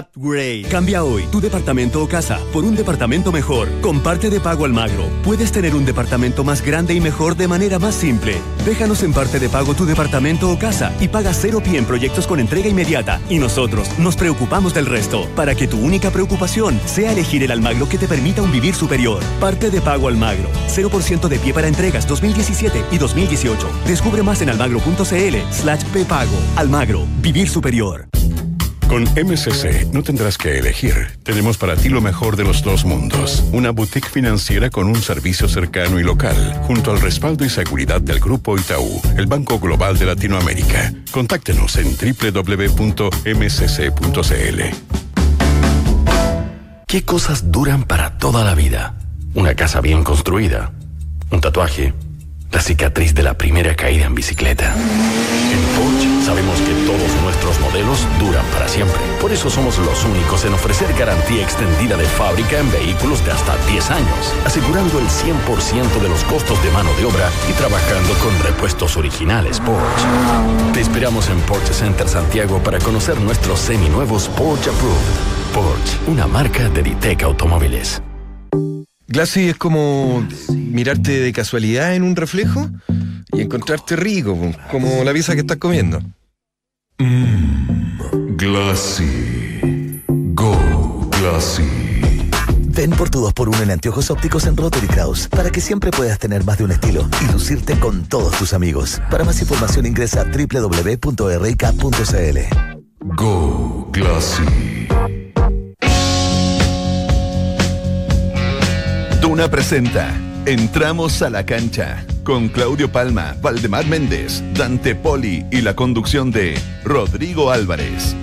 Upgrade. Cambia hoy tu departamento o casa por un departamento mejor. Comparte de pago Almagro. Puedes tener un departamento más grande y mejor de manera más simple. Déjanos en parte de pago tu departamento o casa y paga cero pie en proyectos con entrega inmediata. Y nosotros nos preocupamos del resto para que tu única preocupación sea elegir el Almagro que te permita un vivir superior. Parte de pago Almagro. 0% de pie para entregas 2017 y 2018. Descubre más en almagro.cl slash pago. Almagro. Vivir superior. Con MCC no tendrás que elegir. Tenemos para ti lo mejor de los dos mundos. Una boutique financiera con un servicio cercano y local, junto al respaldo y seguridad del Grupo Itaú, el Banco Global de Latinoamérica. Contáctenos en www.mcc.cl. ¿Qué cosas duran para toda la vida? Una casa bien construida, un tatuaje, la cicatriz de la primera caída en bicicleta. En Porsche sabemos que todos nuestros modelos duran para siempre. Por eso somos los únicos en ofrecer garantía extendida de fábrica en vehículos de hasta 10 años, asegurando el 100% de los costos de mano de obra y trabajando con repuestos originales Porsche. Te esperamos en Porsche Center Santiago para conocer nuestros seminuevos Porsche Approved. Porsche, una marca de Ditec Automóviles. Glassy es como mirarte de casualidad en un reflejo y encontrarte rico, como la pieza que estás comiendo. Glassy. Go Glassy. Ven por tu 2x1 en anteojos ópticos en Rotary Kraus para que siempre puedas tener más de un estilo y lucirte con todos tus amigos. Para más información ingresa a www.rk.cl. Go Glassy. Duna presenta Entramos a la cancha con Claudio Palma, Valdemar Méndez, Dante Poli y la conducción de Rodrigo Álvarez.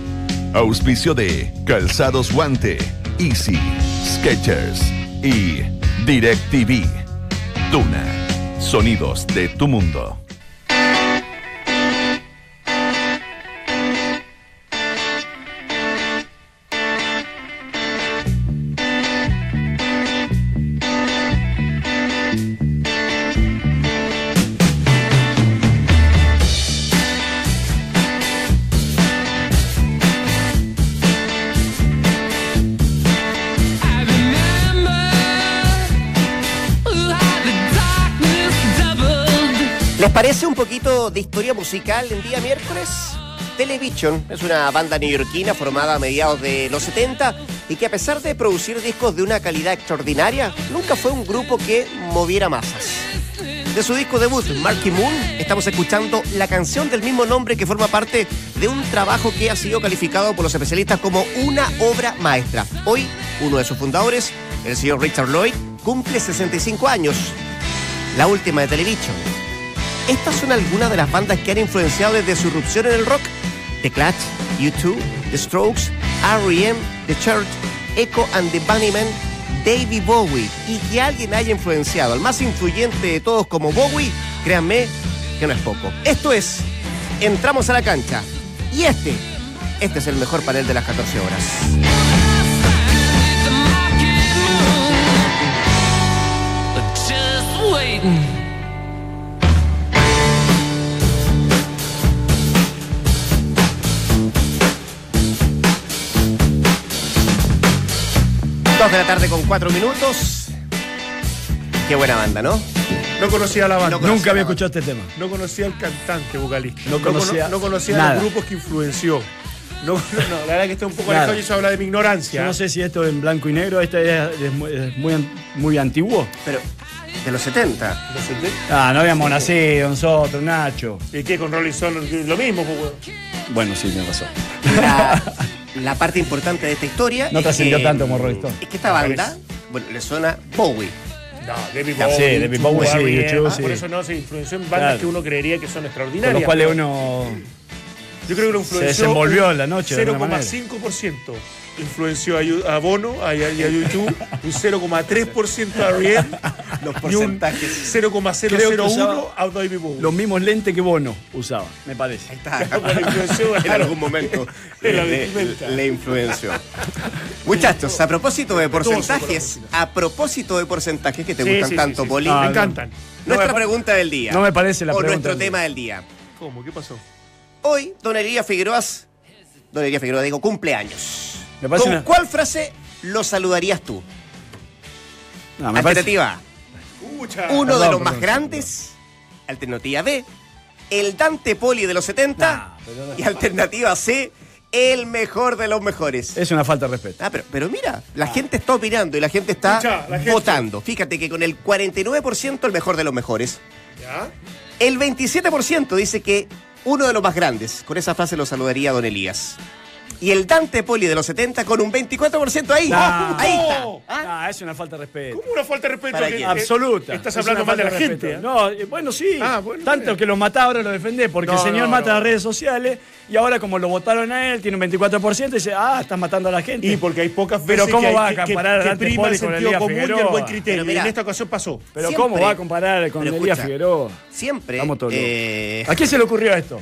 Auspicio de Calzados Guante, Easy, Sketchers y DirecTV. Duna, sonidos de tu mundo. ¿Les parece un poquito de historia musical en día miércoles? Television es una banda neoyorquina formada a mediados de los 70 y que a pesar de producir discos de una calidad extraordinaria, nunca fue un grupo que moviera masas. De su disco debut, Marky Moon, estamos escuchando la canción del mismo nombre que forma parte de un trabajo que ha sido calificado por los especialistas como una obra maestra. Hoy, uno de sus fundadores, el señor Richard Lloyd, cumple 65 años. La última de Television. Estas son algunas de las bandas que han influenciado desde su irrupción en el rock. The Clash, U2, The Strokes, R.E.M., The Church, Echo and the Bunnymen, David Bowie. Y que alguien haya influenciado al más influyente de todos como Bowie, créanme que no es poco. Esto es, entramos a la cancha. Y este, este es el mejor panel de las 14 horas. Dos de la tarde con cuatro minutos. Qué buena banda, ¿no? No conocía a la banda. No conocía Nunca había escuchado este tema. No conocía al cantante vocalista. No conocía cono- no conocía nada. los grupos que influenció. No, no, no, la verdad que estoy un poco alejado y eso habla de mi ignorancia. Yo no sé si esto en blanco y negro, este es, es muy, es muy an- muy antiguo. Pero, de los 70. ¿Lo senté? Ah, no habíamos nacido nosotros, Nacho. ¿Y qué con Rolling Stone? Lo mismo, pues. Bueno, sí, me pasó. La, parte importante de esta historia. No es trascendió tanto como Rolling Stone. Es que esta banda, bueno, le suena Bowie. No, David Ya, Bowie. sí, David Bowie, sí, ah, sí. Por eso no se influenció en bandas Claro. que uno creería que son Con extraordinarias. los cuales uno Yo creo que lo se influenció. desenvolvió un en la noche. de alguna manera. 0,5% influenció a, a Bono, a, y a YouTube, un 0,3% a Ariel Los y un porcentajes. 0,001 usaba a David Bowie. Los mismos lentes que Bono usaba, me parece. Bueno, influenció, en algún momento le, le influenció. Muchachos, a propósito de porcentajes, a propósito de porcentajes que te Sí, gustan sí, tanto, sí, Ah, Me encantan. nuestra no me- pregunta del día. No me parece la o pregunta nuestro del día. tema del día. ¿Cómo? ¿Qué pasó? Hoy, Don Elías Figueroa, Don Elías Figueroa, digo, cumpleaños. Me parece ¿Con una- cuál frase lo saludarías tú? No, me parece- Alternativa A. Escucha. Uno Perdón, de los perdón, más grandes. Alternativa B. El Dante Poli de los 70. Nah, pero- Y alternativa C. El mejor de los mejores. Es una falta de respeto. Ah, pero, pero mira, la gente está opinando y la gente está Escucha, la gente- votando. Fíjate que con el 49% el mejor de los mejores. ¿Ya? El 27% dice que uno de los más grandes. Con esa frase lo saludaría don Elías. Y el Dante Poli de los 70 con un 24% ahí. Nah. Ahí está. ¿Ah? Ah, es una falta de respeto. ¿Cómo una falta de respeto? Absoluta. Estás Es hablando mal de la gente. ¿eh? No, eh, bueno, sí. Ah, bueno, Tanto bien. que lo mata ahora lo defendés, porque No, el señor no, mata no. las redes sociales y ahora como lo votaron a él, tiene un 24% y dice, ah, estás matando a la gente. Y porque hay pocas Pero veces ¿cómo que, hay- va a que- que- comparar a Dante prima Poli el con sentido Elías común y el Figueroa? buen criterio. Pero y mira, en esta ocasión pasó. Pero Siempre- ¿cómo va a comparar con Pero Elías Figueroa? Siempre. Todos locos. eh, ¿A quién se le ocurrió esto?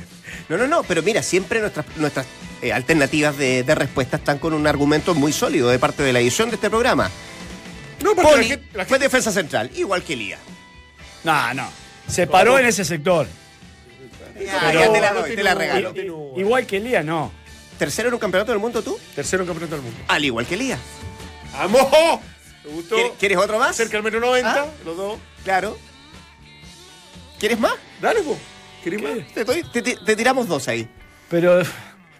No, no, no, pero mira, siempre nuestras, nuestras eh, alternativas de, de respuesta están con un argumento muy sólido de parte de la edición de este programa. No, porque la Poli gente- la fue defensa central, igual que Elías. No, no. Se paró en ese sector. Ya, Pero- ya te la doy, tiene te la un- regalo. no tiene un- Igual que Elías, no. ¿Tercero en un campeonato del mundo tú? Tercero en campeonato del mundo. Al igual que Elías. ¡Vamos! ¿Te gustó? ¿Quieres, otro más? Cerca del metro 90, ¿Ah? los dos. Claro. ¿Quieres más? Dale, po. Te, te- te- te tiramos dos ahí. Pero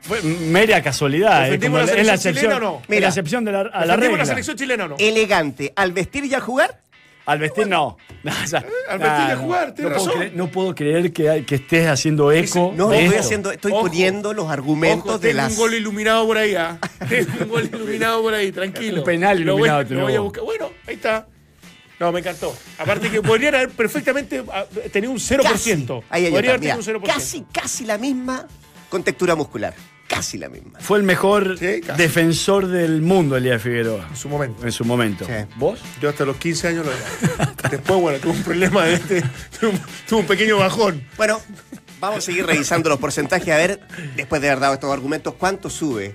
fue mera casualidad. Es, ¿Defendimos como la es la excepción, chilena o no? es Mira, la excepción de la, a la ¿Defendimos regla. la selección chilena o no? Elegante, al vestir y al jugar. Al vestir no. No, o sea, al vestir y a jugar, no, tienes puedo razón. creer, no puedo creer que, que estés haciendo eco. No, de estoy esto. haciendo, estoy Ojo. poniendo los argumentos Ojo, de tengo las. un gol iluminado por ahí, ¿ah? Tengo un gol iluminado por ahí, tranquilo. Un penal Lo voy- iluminado lo voy a buscar. Bueno, ahí está. No, me encantó. Aparte que podrían haber perfectamente ah, tenido un 0%. Casi. Ahí hay Podría otra, haber tenido un 0%. casi, casi la misma con textura muscular. Casi la misma. Fue el mejor Sí, defensor del mundo, Elías Figueroa. En su momento. En su momento. Sí. ¿Vos? Yo hasta los 15 años lo era. Después, bueno, tuve un problema de este. Tuve un, tuve un pequeño bajón. Bueno, vamos a seguir revisando los porcentajes a ver, después de haber dado estos argumentos, cuánto sube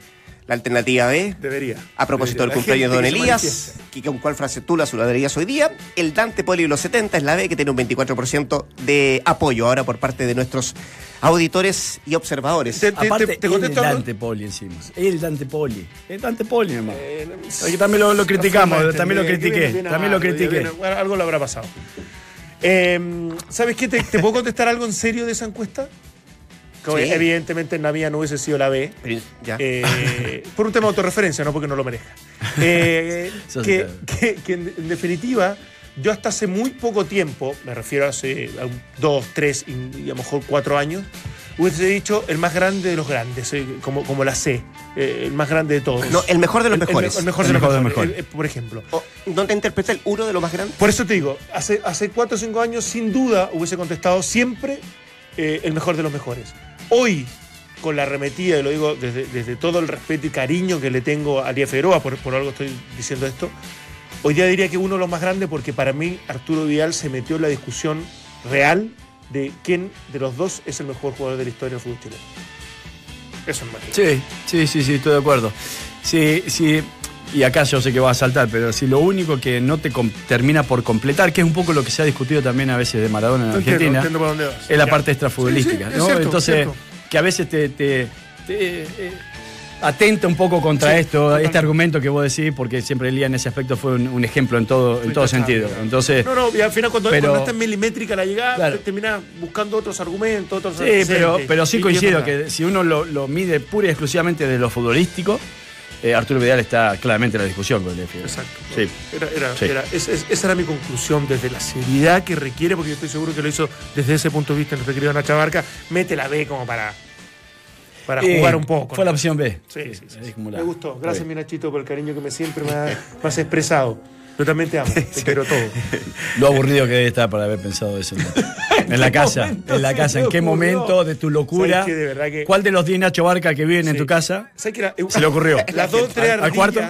la alternativa B. Debería. A propósito del Debería. Cumpleaños de don Elías, que con cuál frase tú la saludarías hoy día. El Dante Poli de los 70 es la B, que tiene un 24% de apoyo ahora por parte de nuestros auditores y observadores. Te- te- Aparte, te- te el. Dante Poli encima. El Dante Poli. El Dante Poli, hermano. Eh, no- Aquí también lo, lo criticamos, No también lo critiqué. También lo critiqué. algo le habrá pasado. Eh, ¿Sabes qué? ¿Te, te puedo contestar algo en serio de esa encuesta? Que Sí. Evidentemente en la mía no hubiese sido la B. Ya. Eh, por un tema de autorreferencia, no porque no lo merezca. Eh, que, que- que en, definitiva, yo hasta hace muy poco tiempo, me refiero a hace a dos, tres y, y a lo mejor cuatro años, hubiese dicho el más grande de los grandes, eh, como, como la C, eh, el más grande de todos. No, el mejor de los El- mejores. El, mejor El de los mejor de los mejores, por ejemplo. O, ¿No te interpreta el uno de los más grandes? Por eso te digo, hace, hace cuatro o cinco años, sin duda, hubiese contestado siempre eh, el mejor de los mejores. Hoy, con la arremetida, y lo digo desde, todo el respeto y cariño que le tengo a Díaz Figueroa, por, por algo estoy diciendo esto, hoy día diría que uno de los más grandes porque para mí Arturo Vidal se metió en la discusión real de quién de los dos es el mejor jugador de la historia del fútbol chileno. Eso es más. Sí, sí, sí, sí, estoy de acuerdo. Sí, sí, y acá yo sé que va a saltar, pero si lo único que no te termina por completar, que es un poco lo que se ha discutido también a veces de Maradona en Argentina, entiendo es la parte extrafutbolística, Sí, sí, es ¿no? cierto, Entonces, cierto. que a veces te, te- te, eh, atenta un poco contra Sí, esto, totalmente. este argumento que vos decís, porque siempre Elías en ese aspecto fue un, un ejemplo en todo, en todo sentido. Entonces, No, no, y al final cuando, pero- cuando está en milimétrica la llegada, Claro. te terminas buscando otros argumentos, otros Sí, pero, pero sí coincido que si uno lo, lo mide pura y exclusivamente de lo futbolístico, eh, Arturo Vidal está claramente en la discusión con el Fidel. Exacto. Sí. Era, era- Sí. era- es- es- esa era mi conclusión desde la seriedad que requiere, porque yo estoy seguro que lo hizo desde ese punto de vista nuestro querido Nacha Barca. Mete la B como para, para Eh, jugar un poco. Fue ¿no? la opción B. Sí, sí, sí, Me gustó. Gracias, mi Nachito, por el cariño que me siempre me, ha- me has expresado. Yo también te amo, te quiero todo. Lo aburrido que debe estar para haber pensado eso. ¿no? En la casa, en la casa, ¿en qué momento de tu locura? ¿Cuál de los 10 Nacho Barca que viven en tu casa se le ocurrió? Las dos tres ¿Al- al cuarto?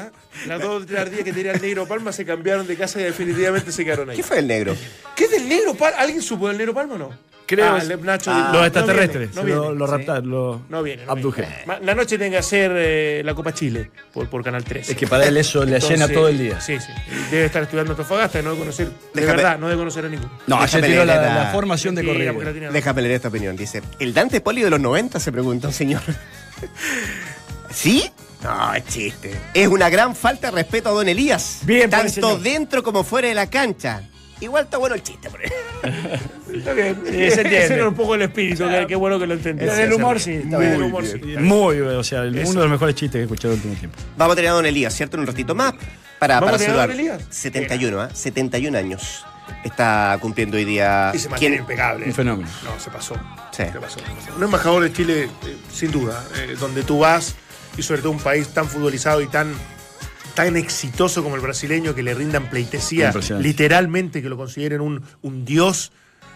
Las dos o tres ardillas que tenía el negro Palma se cambiaron de casa y definitivamente se quedaron ahí. ¿Qué fue el negro? ¿Qué es del negro Palma? ¿Alguien supo del negro Palma o no? Creo Ah, el Nacho Ah, no los viene, extraterrestres, no viene, lo, lo sí. raptaron, lo No viene. no abdujeron. viene. La noche tiene que hacer eh, la Copa Chile por, por Canal 3. Es que para él eso le llena todo el día. Sí, sí. Debe estar estudiando Antofagasta y no debe conocer. De Déjame- verdad, no debe conocer a ninguno. No, ayer tiró la, leer la- la formación de corrida. Déjame leer esta opinión. Dice, ¿el Dante Poli de los 90? Se pregunta un señor. ¿Sí? No, es chiste. Es una gran falta de respeto a don Elías. Bien, Tanto dentro como fuera de la cancha. Igual está bueno el chiste, por. Está bien. Sí, se entiende. Ese era un poco el espíritu, que- qué bueno que lo entendí. El humor, sí, está Muy bien. el humor, sí. Muy, o sea, uno de los mejores chistes que he escuchado en el último tiempo. Vamos a tener a don Elías, ¿cierto? En un ratito más. Para, ¿Vamos para a tener a don Elías? 71, ¿ah? 71 años. Está cumpliendo hoy día. Y se mantiene ¿Quién? impecable. Un fenómeno. No, se pasó. Sí. Se pasó. Un embajador de Chile, eh, sin duda, eh, donde tú vas, y sobre todo un país tan futbolizado y tan, tan exitoso como el brasileño, que le rindan pleitesía, literalmente que lo consideren un, un dios.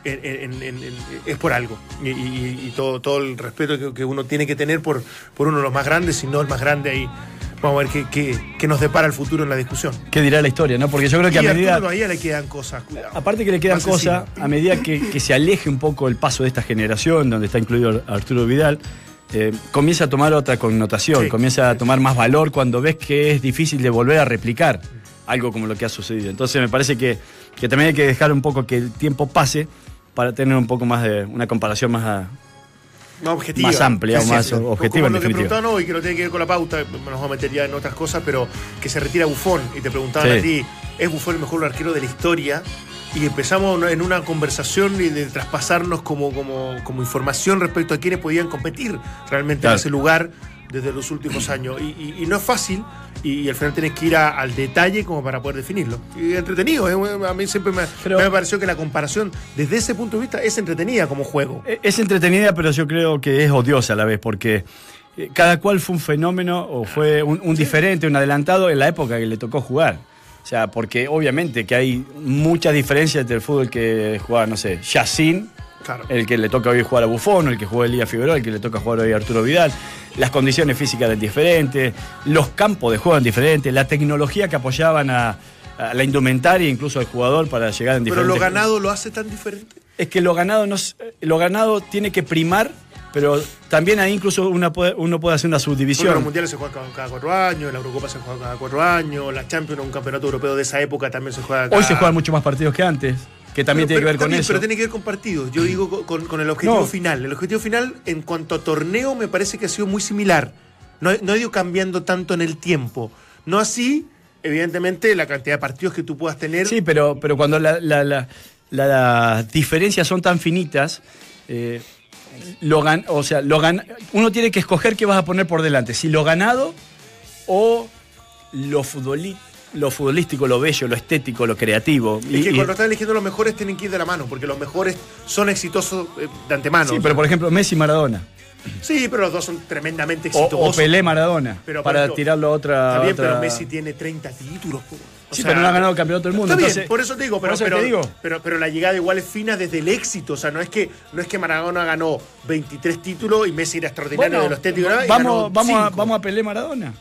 en- en- en- en- es por algo. Y, y- y todo, todo el respeto que, que uno tiene que tener por, por uno de los más grandes, si no el más grande ahí. Vamos a ver qué, qué- qué nos depara el futuro en la discusión. ¿Qué dirá la historia, no? Porque yo creo que y a a medida. Arturo Bahía le quedan cosas, cuidado. Aparte que le quedan cosas, a medida que, que se aleje un poco el paso de esta generación, donde está incluido Arturo Vidal, eh, comienza a tomar otra connotación, Sí, comienza a tomar más valor cuando ves que es difícil de volver a replicar algo como lo que ha sucedido. Entonces me parece que, que también hay que dejar un poco que el tiempo pase para tener un poco más de una comparación más a- más amplia o más sí. objetiva, Como lo que preguntaban hoy, que no tiene que ver con la pauta, nos vamos a meter ya en otras cosas, pero que se retira Bufón y te preguntaban a ti, ¿es Bufón el mejor arquero de la historia? Y empezamos en una conversación y de traspasarnos como, como, como información respecto a quiénes podían competir realmente Claro. en ese lugar desde los últimos años. Y, y- y no es fácil, y, al final tenés que ir a- al detalle como para poder definirlo. Y es entretenido, ¿eh? a mí siempre me, Pero- me pareció que la comparación desde ese punto de vista es entretenida como juego. E- Es entretenida, pero yo creo que es odiosa a la vez, porque eh, cada cual fue un fenómeno o fue un, un diferente, un adelantado en la época que le tocó jugar. O sea, porque obviamente que hay muchas diferencias entre el fútbol que jugaba, no sé, Yacine, Claro. el que le toca hoy jugar a Buffon, el que juega Elías Figueroa, el que le toca jugar hoy a Arturo Vidal. Las condiciones físicas eran diferentes, los campos de juego eran diferentes, la tecnología que apoyaban a, a la indumentaria, incluso al jugador para llegar en Pero diferentes... lo ganado lo hace tan diferente. Es que lo ganado, no, lo ganado tiene que primar, pero también ahí incluso una puede- uno puede hacer una Porque los subdivisión. mundiales se juegan cada, cuatro años, la Eurocopa se juega cada cuatro años, la Champions, un campeonato europeo de esa época también se juega cada... Hoy se juegan muchos más partidos que antes, que también Pero- tiene que ver con también, eso. Pero tiene que ver con partidos. Yo digo con- el objetivo No. final. El objetivo final, en cuanto a torneo, me parece que ha sido muy similar. No, ha- no ha ido cambiando tanto en el tiempo. No así, evidentemente, la cantidad de partidos que tú puedas tener. Sí, pero, pero cuando la- la- la- la- las diferencias son tan finitas, eh, lo gan- o sea, lo gan- uno tiene que escoger qué vas a poner por delante, si lo ganado o lo, futboli- lo futbolístico, lo bello, lo estético, lo creativo. Es Y- que y- cuando están eligiendo los mejores tienen que ir de la mano, porque los mejores son exitosos eh, de antemano. sí, O pero sea, por ejemplo, Messi Maradona. sí, pero los dos son tremendamente O, exitosos. o Pelé Maradona. Pero, por para ejemplo, tirarlo a otra. Está bien, otra- pero Messi tiene 30 títulos. po. Sí, sea, pero no ha ganado el campeonato del mundo. Está bien, entonces- por eso te digo, pero, pero, te digo. pero, pero la llegada igual es fina desde el éxito. O sea, no es que, no es que Maradona ganó 23 títulos y Messi era extraordinario Bueno, de los ganó vamos, vamos, a, vamos a Pelé Maradona.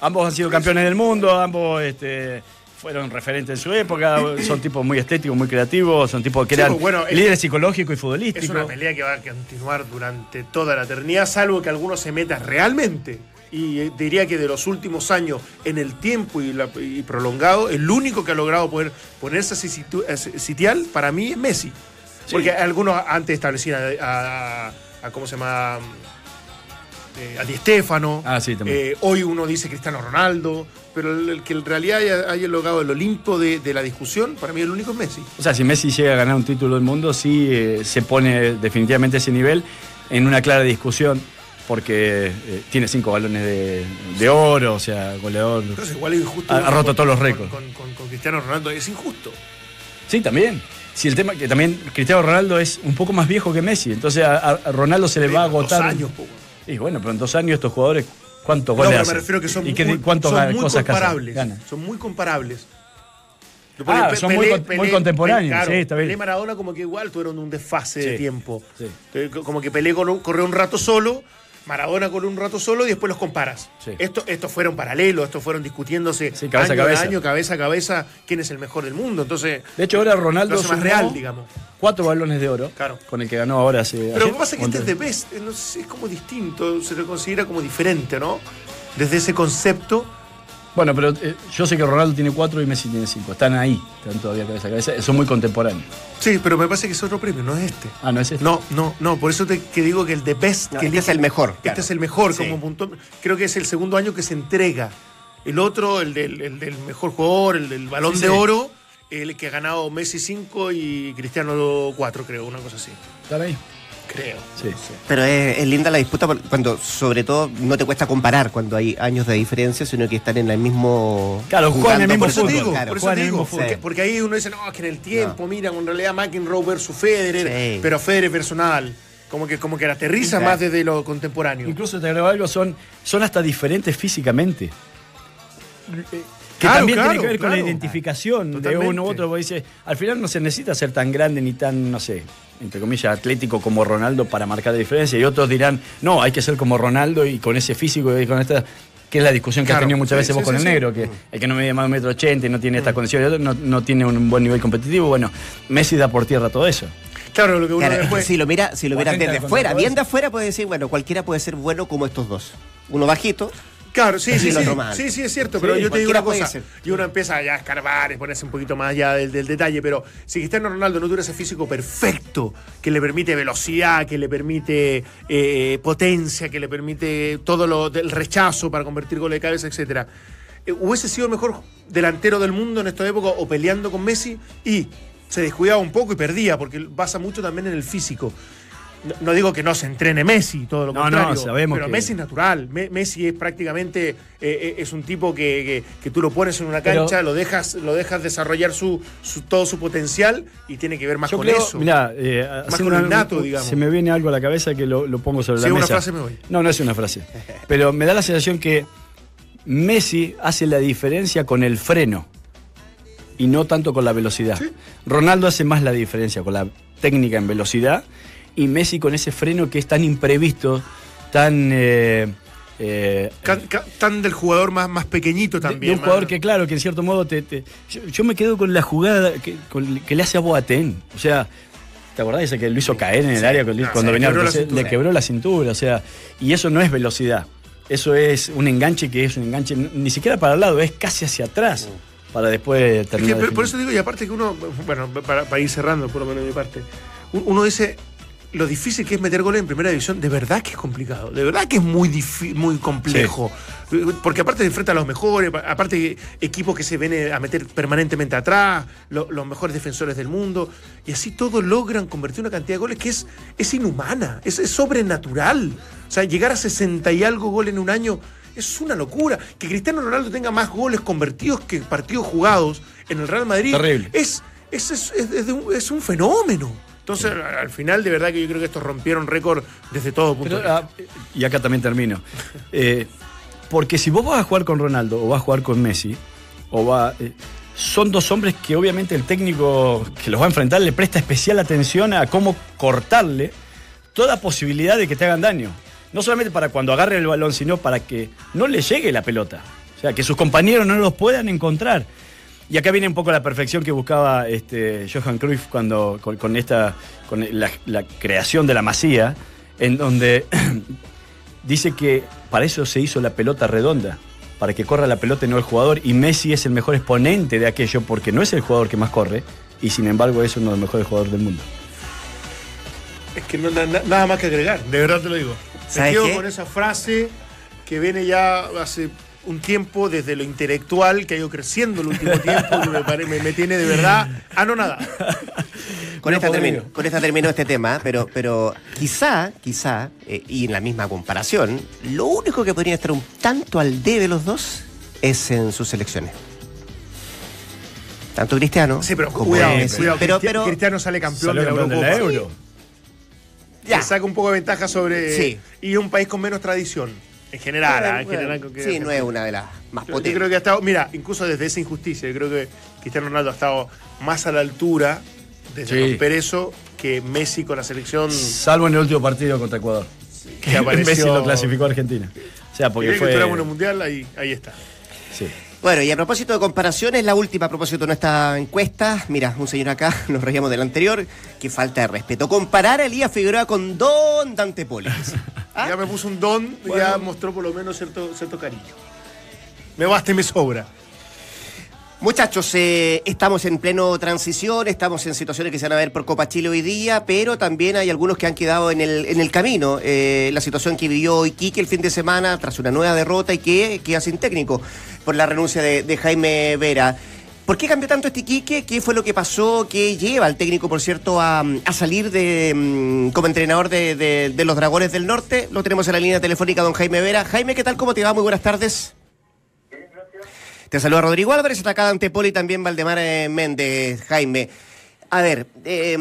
Ambos han sido campeones del mundo, ambos este, fueron referentes en su época, son tipos muy estéticos, muy creativos, son tipos que eran pues, bueno, es- líderes psicológicos y Es futbolísticos. una pelea que va a continuar durante toda la eternidad, salvo que alguno se meta realmente. Y eh, diría que de los últimos años, en el tiempo y, la- y prolongado, el único que ha logrado poder ponerse eh, sitial para mí es Messi. Porque algunos antes establecían a, a- a- ¿cómo se llama? Eh, a Di Stéfano. Ah, sí, también. Eh, hoy uno dice Cristiano Ronaldo. Pero el, el que en realidad haya, haya logrado el Olimpo de, de la discusión, para mí el único es Messi. O sea, si Messi llega a ganar un título del mundo, sí eh, se pone definitivamente ese nivel en una clara discusión, porque eh, tiene cinco balones de, de oro, o sea, goleador. Entonces, igual es injusto. Ha- ha roto con- todos los récords. Con, con- con Cristiano Ronaldo es injusto. Sí, también. Si el tema que también Cristiano Ronaldo es un poco más viejo que Messi, entonces a, a Ronaldo se le va a Dos agotar. años, po. Y bueno, pero en dos años estos jugadores, ¿cuántos No, goles hacen? me refiero que son ¿Y qué- muy, cuántos son muy cosas comparables. ganan? Son muy comparables. Ah, son muy con- muy contemporáneos, sí, está bien. Pelé Maradona como que igual tuvieron un desfase de Sí, tiempo. sí. Como que Pelé corrió un rato solo, Maradona corrió un rato solo y después los comparas. Sí. Esto- estos fueron paralelos, estos fueron discutiéndose Sí, cabeza a año cabeza. año, cabeza a cabeza, quién es el mejor del mundo. Entonces, De hecho, ahora Ronaldo hace más real, digamos. cuatro balones de oro, Claro. con el que ganó ahora hace. Pero lo que pasa es que este es de best, eh, no sé, es como distinto, se lo considera como diferente, ¿no? Desde ese concepto. Bueno, pero eh, yo sé que Ronaldo tiene cuatro y Messi tiene cinco. Están ahí, están todavía cabeza a cabeza. Son muy contemporáneos. Sí, pero me parece que es otro premio, no es este. Ah, no es este. No, no, no, por eso te que digo que el de Best, No, que este elige- es el mejor, Este claro. es el mejor Sí. como punto. Creo que es el segundo año que se entrega. El otro, el del, el del mejor jugador, el del balón Sí, de sí. oro, el que ha ganado Messi 5 y Cristiano 4, creo, una cosa así. ¿Están ahí? Creo. Sí. Pero es, es linda la disputa cuando, sobre todo, no te cuesta comparar cuando hay años de diferencia, sino que están en el mismo. Claro, juegan en el mismo Por eso digo, claro. por eso digo, mismo porque, ahí uno dice, no, es que en el tiempo, No. mira, en realidad McEnroe versus Federer, Sí. pero Federer personal, como que, como que la aterriza Sí. más desde lo contemporáneo. Incluso te agrego algo, son, son hasta diferentes físicamente. Eh, Que Claro, también claro, tiene que ver con la claro. identificación de uno u otro. porque dice, al final no se necesita ser tan grande ni tan, no sé, entre comillas, atlético como Ronaldo para marcar la diferencia. Y otros dirán, no, hay que ser como Ronaldo y con ese físico y con esta. Que es la discusión que has Claro, tenido muchas sí, veces sí, vos con sí, el sí. negro, que el que no mide más de un metro ochenta y no tiene estas condiciones, y otro no, no tiene un buen nivel competitivo. Bueno, Messi da por tierra todo eso. Claro, lo que uno Claro, después. si lo mira, si lo O mira atenta desde fuera, bien de afuera puede decir, bueno, cualquiera puede ser bueno como estos dos. Uno bajito, Claro, sí, sí, sí. Sí, sí, es cierto, Sí, pero yo te digo una cosa. Y uno empieza ya a escarbar y ponerse un poquito más allá del, del detalle, pero si Cristiano Ronaldo no tuviera ese físico perfecto, que le permite velocidad, que le permite eh, potencia, que le permite todo lo del rechazo para convertir goles de cabeza, etcétera, eh, hubiese sido el mejor delantero del mundo en esta época o peleando con Messi y se descuidaba un poco y perdía, porque basa mucho también en el físico. No, digo que no se entrene Messi, todo lo No, contrario. no, sabemos pero que- Messi es natural. Me- Messi es prácticamente eh, eh, es un tipo que, que- que tú lo pones en una Pero- cancha, lo dejas, lo dejas desarrollar su, su- todo su potencial y tiene que ver más Yo con creo, eso. mirá, eh, Más con una- innato, digamos. se me viene algo a la cabeza que lo, lo pongo sobre Si la es una mesa. frase, me voy. No, no es una frase. Pero me da la sensación que Messi hace la diferencia con el freno y no tanto con la velocidad. Ronaldo hace más la diferencia con la técnica en velocidad y Messi con ese freno que es tan imprevisto, tan... eh, eh, Tan del jugador más, más pequeñito de- de, también. un jugador que, claro, que en cierto modo te. te- yo, yo me quedo con la jugada que, con- que le hace a Boateng. O sea, ¿te acordás de ese que lo hizo caer en el área con- No, cuando venía quebró la retroceder? cintura. Le quebró la cintura. O sea, y eso no es velocidad. Eso es un enganche que es un enganche ni siquiera para el lado, es casi hacia atrás. Para después Es que terminar. por, eso digo, y aparte que uno, bueno, para, para ir cerrando, por lo menos de mi parte, un- uno dice lo difícil que es meter goles en primera división, de verdad que es complicado, de verdad que es muy muy complejo. Porque aparte se enfrenta a los mejores, pa- aparte equipos que se ven a meter permanentemente atrás, lo- los mejores defensores del mundo, y así todos logran convertir una cantidad de goles que es, es inhumana, es, es sobrenatural. O sea, llegar a 60 y algo goles en un año es una locura. Que Cristiano Ronaldo tenga más goles convertidos que partidos jugados en el Real Madrid Terrible. es, es, es, es- es de un, es un fenómeno. Entonces, al- al final, de verdad que yo creo que estos rompieron récord desde todo punto Pero, de vista. ah, y acá también termino. Eh, porque si vos vas a jugar con Ronaldo o vas a jugar con Messi, o va, eh, son dos hombres que obviamente el técnico que los va a enfrentar le presta especial atención a cómo cortarle toda posibilidad de que te hagan daño. No solamente para cuando agarre el balón, sino para que no le llegue la pelota. O sea, que sus compañeros no los puedan encontrar. Y acá viene un poco la perfección que buscaba este, Johan Cruyff cuando, con, con esta, con la, la creación de la masía, en donde dice que para eso se hizo la pelota redonda, para que corra la pelota y no el jugador, y Messi es el mejor exponente de aquello porque no es el jugador que más corre, y sin embargo es uno de los mejores jugadores del mundo. Es que no, na- na- nada más que agregar, de verdad te lo digo. Me ¿Sabes quedo qué? con esa frase que viene ya hace un tiempo desde lo intelectual, que ha ido creciendo el último tiempo, que me, pare- me- me tiene de verdad anonada. Con No esta, termino, con esta termino este tema, pero, pero quizá, quizá, eh, y en la misma comparación, lo único que podría estar un tanto al debe los dos es en sus selecciones. Tanto Cristiano. Sí, pero como cuidado, cuidado. Pero, Cristi- pero, Cristiano sale campeón Salió de la campeón de la Eurocopa. Euro. ya. Saca un poco de ventaja sobre. Sí. Y un país con menos tradición. En general, ah, en general. con que- sí, no es una de las más Yo, yo potentes. creo que ha estado, mira, incluso desde esa injusticia, yo creo que Cristiano Ronaldo ha estado más a la altura de Sí. romper eso que Messi con la selección Salvo en el último partido contra Ecuador. que apareció. Messi lo clasificó a Argentina. O sea, porque fue... que mundial, ahí, ahí está. Sí. Bueno, y a propósito de comparaciones, la última a propósito de nuestra encuesta. Mira, un señor acá, nos reíamos del anterior. Qué falta de respeto. Comparar a Elías Figueroa con Don Dante Poli. ¿Ah? Ya me puso un don, Bueno. ya mostró por lo menos cierto, cierto cariño. Me basta y me sobra. Muchachos, eh, estamos en pleno transición, estamos en situaciones que se van a ver por Copa Chile hoy día, pero también hay algunos que han quedado en el, en el camino. Eh, la situación que vivió Iquique el fin de semana tras una nueva derrota y que queda sin técnico por la renuncia de, Jaime Vera. ¿Por qué cambió tanto este Iquique? ¿Qué fue lo que pasó? ¿Qué lleva al técnico, por cierto, a, a salir de, mm, como entrenador de, de- de los Dragones del Norte? Lo tenemos en la línea telefónica, don Jaime Vera. Jaime, ¿qué tal? ¿Cómo te va? Muy buenas tardes. Te saluda Rodrigo Álvarez, está acá Dante Poli y también Valdemar eh, Méndez, Jaime. A ver, eh,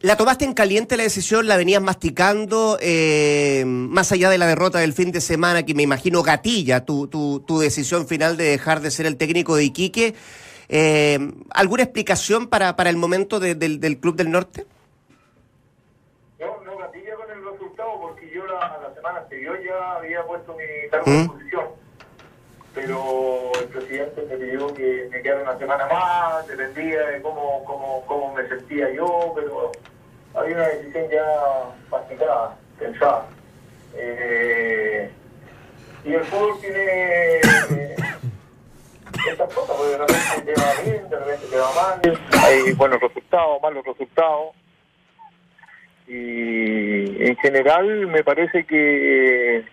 la tomaste en caliente la decisión, la venías masticando, eh, más allá de la derrota del fin de semana, que me imagino gatilla tu, tu, tu decisión final de dejar de ser el técnico de Iquique. Eh, ¿Alguna explicación para, para el momento de- del, del Club del Norte? No, no gatilla con el resultado porque yo la, la semana anterior ya había puesto mi cargo de ¿Mm? posición. Pero el presidente me pidió que me quedara una semana más, dependía de cómo, cómo, cómo me sentía yo, pero había una decisión ya masticada, pensada. Eh, y el fútbol tiene eh, estas cosas, porque de repente te va bien, de repente te va mal, hay buenos resultados, malos resultados y en general me parece que,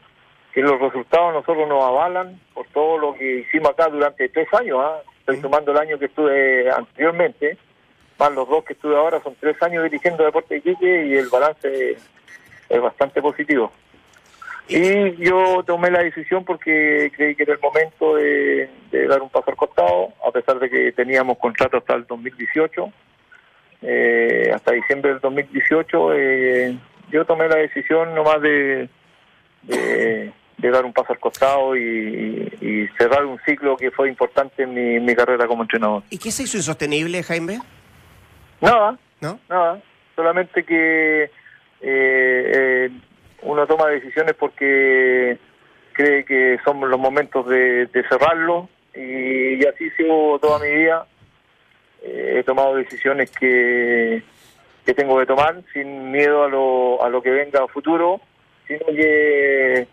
que los resultados nosotros nos avalan por todo lo que hicimos acá durante tres años. ¿ah? Estoy tomando el año que estuve anteriormente, más los dos que estuve ahora, son tres años dirigiendo Deporte de Iquique y el balance es bastante positivo. Y yo tomé la decisión porque creí que era el momento de, de dar un paso al costado, a pesar de que teníamos contrato hasta el 2018 eh, hasta diciembre del 2018, eh, yo tomé la decisión nomás de, de, de dar un paso al costado y, y cerrar un ciclo que fue importante en mi, mi carrera como entrenador. ¿Y qué se hizo insostenible, Jaime? Nada, ¿No? nada, solamente que eh, eh, uno toma decisiones porque cree que son los momentos de, de cerrarlo y, y así sigo toda mi vida. Eh, he tomado decisiones que, que tengo que tomar sin miedo a lo, a lo que venga a futuro, sino que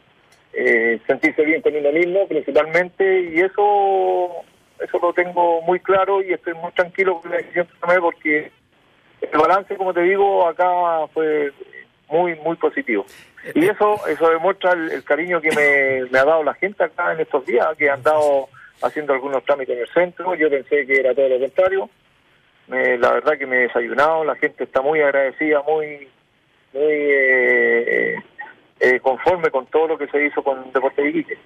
eh, sentirse bien con uno mismo principalmente y eso eso lo tengo muy claro y estoy muy tranquilo con la decisión que tomé porque el balance, como te digo, acá fue muy, muy positivo. Y eso eso demuestra el, el cariño que me, me ha dado la gente acá en estos días, que han estado haciendo algunos trámites en el centro. Yo pensé que era todo lo contrario. Me- la verdad que me he desayunado, la gente está muy agradecida, muy, muy eh, eh, conforme con todo lo que se hizo con Deporte de Iquique.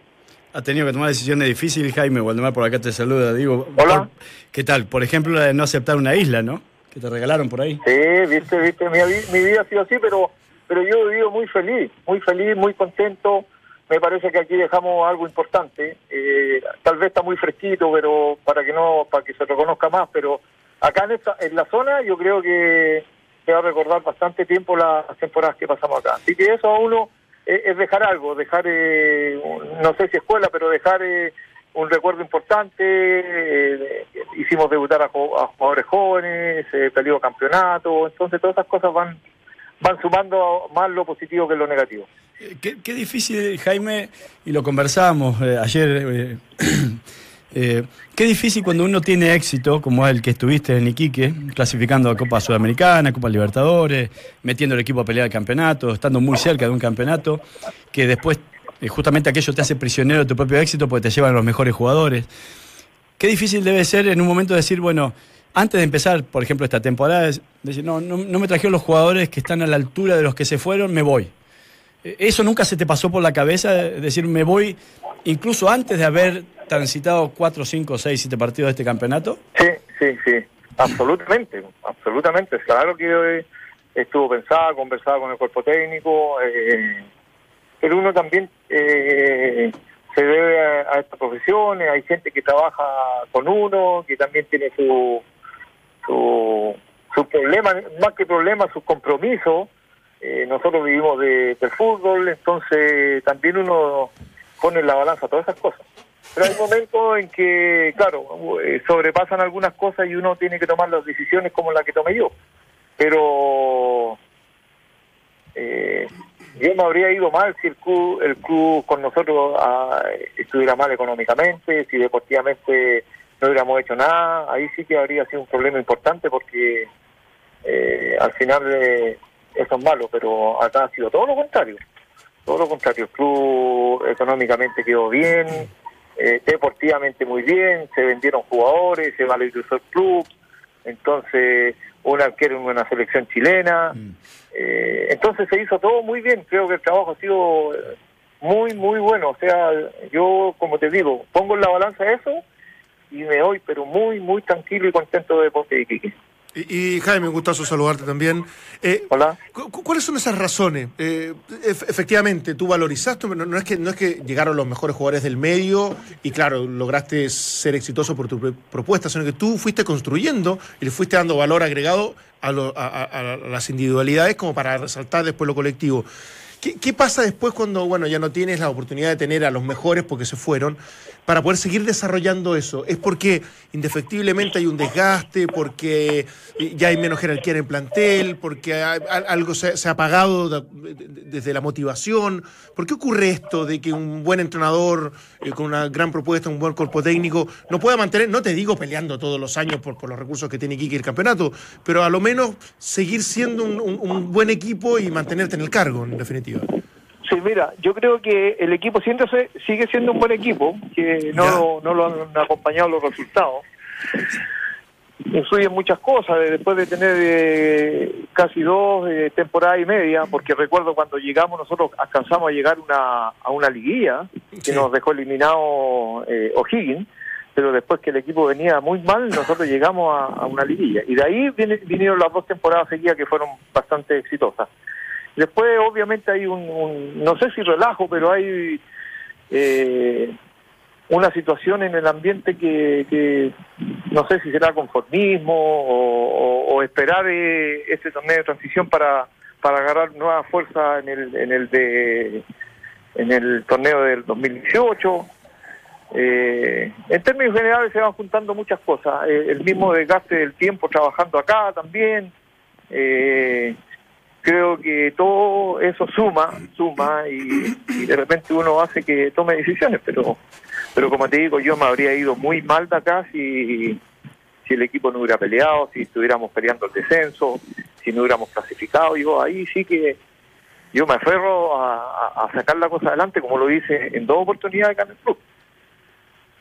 Ha tenido que tomar decisiones difíciles, Jaime. Waldemar por acá te saluda. Digo, Hola. ¿qué tal? Por ejemplo, la de no aceptar una isla, ¿no? Que te regalaron por ahí. Sí, viste, viste, mi, mi vida ha sido así, pero pero yo he vivido muy feliz, muy feliz, muy contento. Me parece que aquí dejamos algo importante. Eh, tal vez está muy fresquito, pero para que no, para que se reconozca más. Pero acá en esta, en la zona, yo creo que se va a recordar bastante tiempo las temporadas que pasamos acá. Así que eso a uno es dejar algo, dejar, eh, no sé si escuela, pero dejar eh, un recuerdo importante. eh, hicimos debutar a, jugadores jóvenes, se peleó campeonato, entonces todas esas cosas van van sumando más lo positivo que lo negativo. Eh, Qué, qué difícil, Jaime, y lo conversamos eh, ayer. eh, qué difícil cuando uno tiene éxito, como el que estuviste en Iquique, clasificando a Copa Sudamericana, Copa Libertadores, metiendo el equipo a pelear el campeonato, estando muy cerca de un campeonato, que después eh, justamente aquello te hace prisionero de tu propio éxito porque te llevan los mejores jugadores. Qué difícil debe ser en un momento decir, bueno, antes de empezar, por ejemplo, esta temporada, decir, no, no, no me trajeron los jugadores que están a la altura de los que se fueron, me voy. Eh, ¿Eso nunca se te pasó por la cabeza? de Decir, me voy, incluso antes de haber transitado 4, 5, 6, 7 partidos de este campeonato. Sí, sí, sí, absolutamente, absolutamente. Claro que eh, estuvo pensada, conversada con el cuerpo técnico, eh, pero uno también eh, se debe a, a estas profesiones, hay gente que trabaja con uno, que también tiene su su, sus problemas, más que problemas, sus compromisos. Eh, nosotros vivimos de- del fútbol, entonces también uno pone en la balanza todas esas cosas. Pero hay momentos en que, claro, eh, sobrepasan algunas cosas y uno tiene que tomar las decisiones como la que tomé yo. Pero eh, yo me habría ido mal si el club, el club con nosotros ah, estuviera mal económicamente, si deportivamente no hubiéramos hecho nada, ahí sí que habría sido un problema importante porque eh, al final eh, eso es malo, pero acá ha sido todo lo contrario. Todo lo contrario, el club económicamente quedó bien, eh, deportivamente muy bien, se vendieron jugadores, se valorizó el club, entonces un arquero en una selección chilena, eh, entonces se hizo todo muy bien, creo que el trabajo ha sido muy, muy bueno, o sea, yo como te digo, pongo en la balanza eso y me voy, pero muy, muy tranquilo y contento de Deporte de Iquique. Y, y, Jaime, un gustazo saludarte también. Eh, Hola. cu- cu- ¿Cuáles son esas razones? Eh, ef- efectivamente, tú valorizaste, no, no es que, no es que llegaron los mejores jugadores del medio y claro, lograste ser exitoso por tu pro- propuesta, sino que tú fuiste construyendo y le fuiste dando valor agregado a, lo- a- a- a las individualidades como para resaltar después lo colectivo. ¿Qué, qué pasa después cuando bueno, ya no tienes la oportunidad de tener a los mejores porque se fueron, para poder seguir desarrollando eso? ¿Es porque indefectiblemente hay un desgaste, porque ya hay menos jerarquía en el plantel, porque algo se, ha apagado de- de- desde la motivación? ¿Por qué ocurre esto de que un buen entrenador eh, con una gran propuesta, un buen cuerpo técnico, no pueda mantener, no te digo peleando todos los años por, los recursos que tiene Iquique el campeonato, pero a lo menos seguir siendo un buen equipo y mantenerte en el cargo, en definitiva? Sí, mira, yo creo que el equipo siempre se- sigue siendo un buen equipo, que no, no lo han acompañado los resultados. Influyen muchas cosas, de- después de tener eh, casi dos eh, temporadas y media, porque recuerdo cuando llegamos nosotros alcanzamos a llegar una, a una liguilla que nos dejó eliminado eh, O'Higgins, pero después que el equipo venía muy mal, nosotros llegamos a, a una liguilla. Y de ahí viene- vinieron las dos temporadas seguidas que fueron bastante exitosas. Después, obviamente, hay un, no sé si relajo, pero hay eh, una situación en el ambiente que, que no sé si será conformismo o, esperar eh, torneo de transición para, para agarrar nueva fuerza en el, en el de en el torneo del 2018. Eh, en términos generales se van juntando muchas cosas. Eh, el mismo desgaste del tiempo trabajando acá también. Eh, creo que todo eso suma, suma y, de repente uno hace que tome decisiones, pero pero como te digo, yo me habría ido muy mal de acá si, si el equipo no hubiera peleado, si estuviéramos peleando el descenso, si no hubiéramos clasificado. Yo ahí sí que yo me aferro a, sacar la cosa adelante, como lo hice en dos oportunidades acá en el club.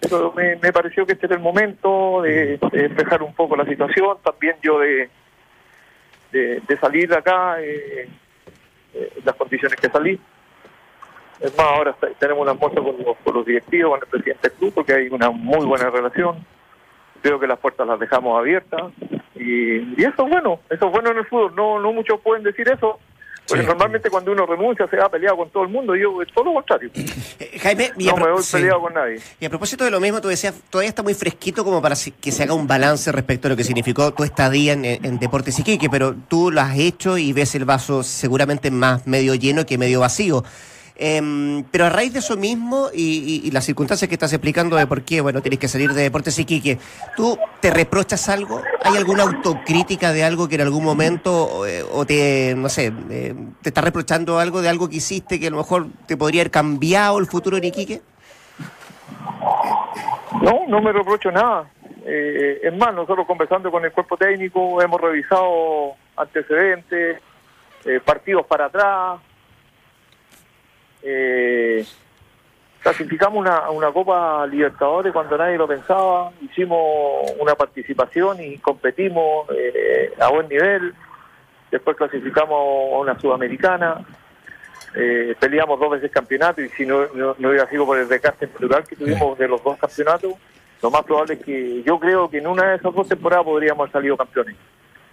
Pero me, me pareció que este era el momento de, de despejar un poco la situación, también yo de, de, de salir de acá, eh, eh, las condiciones que salí. Es más, ahora tenemos un almuerzo con los, con los directivos, con el presidente del club, porque hay una muy buena relación. Creo que las puertas las dejamos abiertas. Y, y eso es bueno, eso es bueno en el fútbol. No, no muchos pueden decir eso, porque normalmente cuando uno renuncia se va peleado con todo el mundo. Yo, es todo lo contrario. Jaime, y No me voy sí. peleado con nadie. Y a propósito de lo mismo, tú decías, todavía está muy fresquito como para que se haga un balance respecto a lo que significó tu estadía en, en Deportes Iquique, pero tú lo has hecho y ves el vaso seguramente más medio lleno que medio vacío. Em, pero a raíz de eso mismo y, las circunstancias que estás explicando de por qué, bueno, tienes que salir de Deportes Iquique, ¿tú te reprochas algo? ¿Hay alguna autocrítica de algo que en algún momento eh, o te, no sé, eh, te estás reprochando algo de algo que hiciste que a lo mejor te podría haber cambiado el futuro en Iquique? No, no me reprocho nada. Eh, es más, nosotros conversando con el cuerpo técnico hemos revisado antecedentes, eh, partidos para atrás. Eh, clasificamos una, una Copa Libertadores cuando nadie lo pensaba. Hicimos una participación y competimos eh, a buen nivel. Después clasificamos a una Sudamericana. Eh, peleamos dos veces campeonato y si no, no, no hubiera sido por el desgaste natural que tuvimos de los dos campeonatos, lo más probable es que yo creo que en una de esas dos temporadas podríamos haber salido campeones.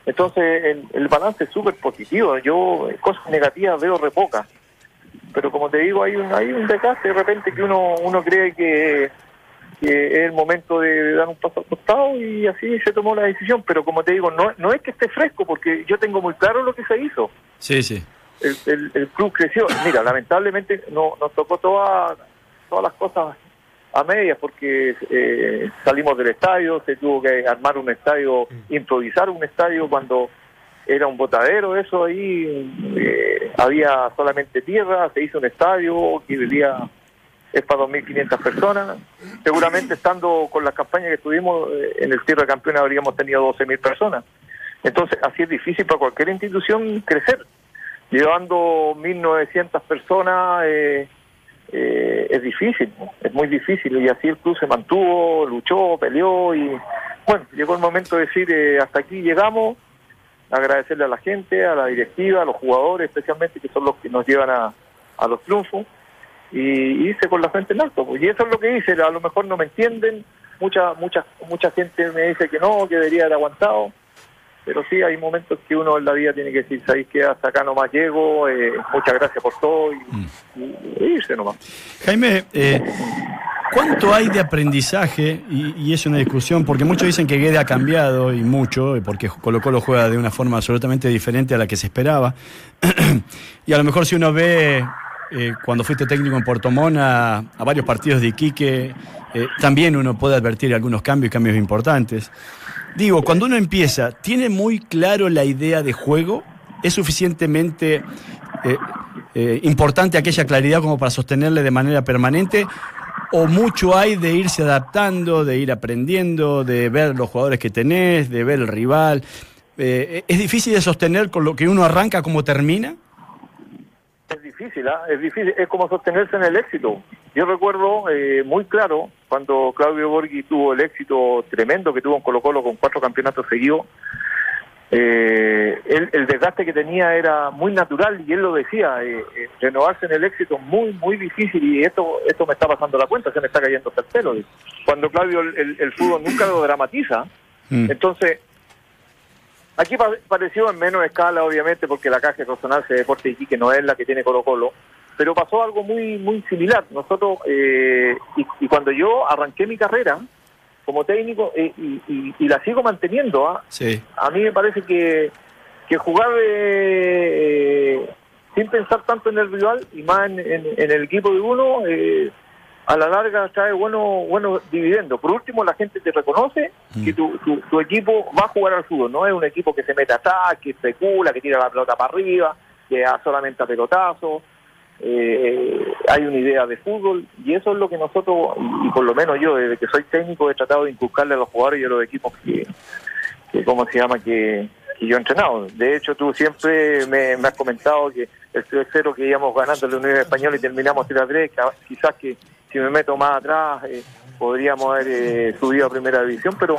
Entonces el, el balance es súper positivo. Yo cosas negativas veo re pocas. Pero como te digo, hay un, hay un desgaste de repente que uno, uno cree que, que es el momento de dar un paso al costado y así se tomó la decisión. Pero como te digo, no, no es que esté fresco porque yo tengo muy claro lo que se hizo Sí, sí. el, el, el club creció. Mira, lamentablemente no, nos tocó toda- todas las cosas a medias porque eh, salimos del estadio, se tuvo que armar un estadio, improvisar un estadio cuando era un botadero eso ahí, eh, había solamente tierra, se hizo un estadio que vivía es para 2.500 personas. Seguramente estando con las campañas que tuvimos eh, en el cierre de campeones habríamos tenido 12.000 personas. Entonces así es difícil para cualquier institución crecer. Llevando 1.900 personas eh, eh, es difícil, es muy difícil y así el club se mantuvo, luchó, peleó y bueno, llegó el momento de decir eh, hasta aquí llegamos, agradecerle a la gente, a la directiva, a los jugadores especialmente que son los que nos llevan a, a los triunfos y hice con la frente en alto. pues, Y eso es lo que hice, a lo mejor no me entienden, mucha mucha mucha gente me dice que no, que debería haber aguantado, pero sí hay momentos que uno en la vida tiene que decir, sabéis que hasta acá nomás llego, eh, muchas gracias por todo y, y- y irse nomás. Jaime, eh, ¿cuánto hay de aprendizaje? Y, y es una discusión, porque muchos dicen que Guede ha cambiado y mucho, porque Colo Colo juega de una forma absolutamente diferente a la que se esperaba. y a lo mejor si uno ve, eh, cuando fuiste técnico en Puerto Montt, a, varios partidos de Iquique, también uno puede advertir algunos cambios, cambios importantes. Digo, cuando uno empieza, ¿tiene muy claro la idea de juego? ¿Es suficientemente eh, eh, importante aquella claridad como para sostenerle de manera permanente? ¿O mucho hay de irse adaptando, de ir aprendiendo, de ver los jugadores que tenés, de ver el rival? Eh, ¿Es difícil de sostener con lo que uno arranca como termina? Es difícil, ¿ah? es difícil, es como sostenerse en el éxito. Yo recuerdo eh, muy claro cuando Claudio Borghi tuvo el éxito tremendo que tuvo en Colo Colo con cuatro campeonatos seguidos. Eh, él- el desgaste que tenía era muy natural y él lo decía, eh, eh, renovarse en el éxito es muy, muy difícil y esto esto me está pasando la cuenta, se me está cayendo hasta el pelo. Cuando Claudio el, el- el fútbol nunca lo dramatiza, entonces Aquí pa- pareció en menos escala, obviamente, porque la caja de Resonancia de Deporte de Iquique no es la que tiene Colo Colo, pero pasó algo muy muy similar. Nosotros, eh, y, y cuando yo arranqué mi carrera como técnico, eh, y, y- y la sigo manteniendo, ¿ah? Sí. a mí me parece que, que jugar eh, sin pensar tanto en el rival y más en, en- en el equipo de uno, eh, a la larga trae buenos buenos dividendos. Por último, la gente te reconoce que tu, tu, tu equipo va a jugar al fútbol, no es un equipo que se mete atrás, que especula, que tira la pelota para arriba, que da solamente a pelotazos. Eh, hay una idea de fútbol y eso es lo que nosotros, y, por lo menos yo, desde que soy técnico, he tratado de inculcarle a los jugadores y a los equipos que, que ¿cómo se llama? Que, que yo he entrenado. De hecho, tú siempre me, has comentado que el 3-0 que íbamos ganando en la Unión Española y terminamos 3-3, que a- quizás que si me meto más atrás eh, podríamos haber eh, subido a primera división, pero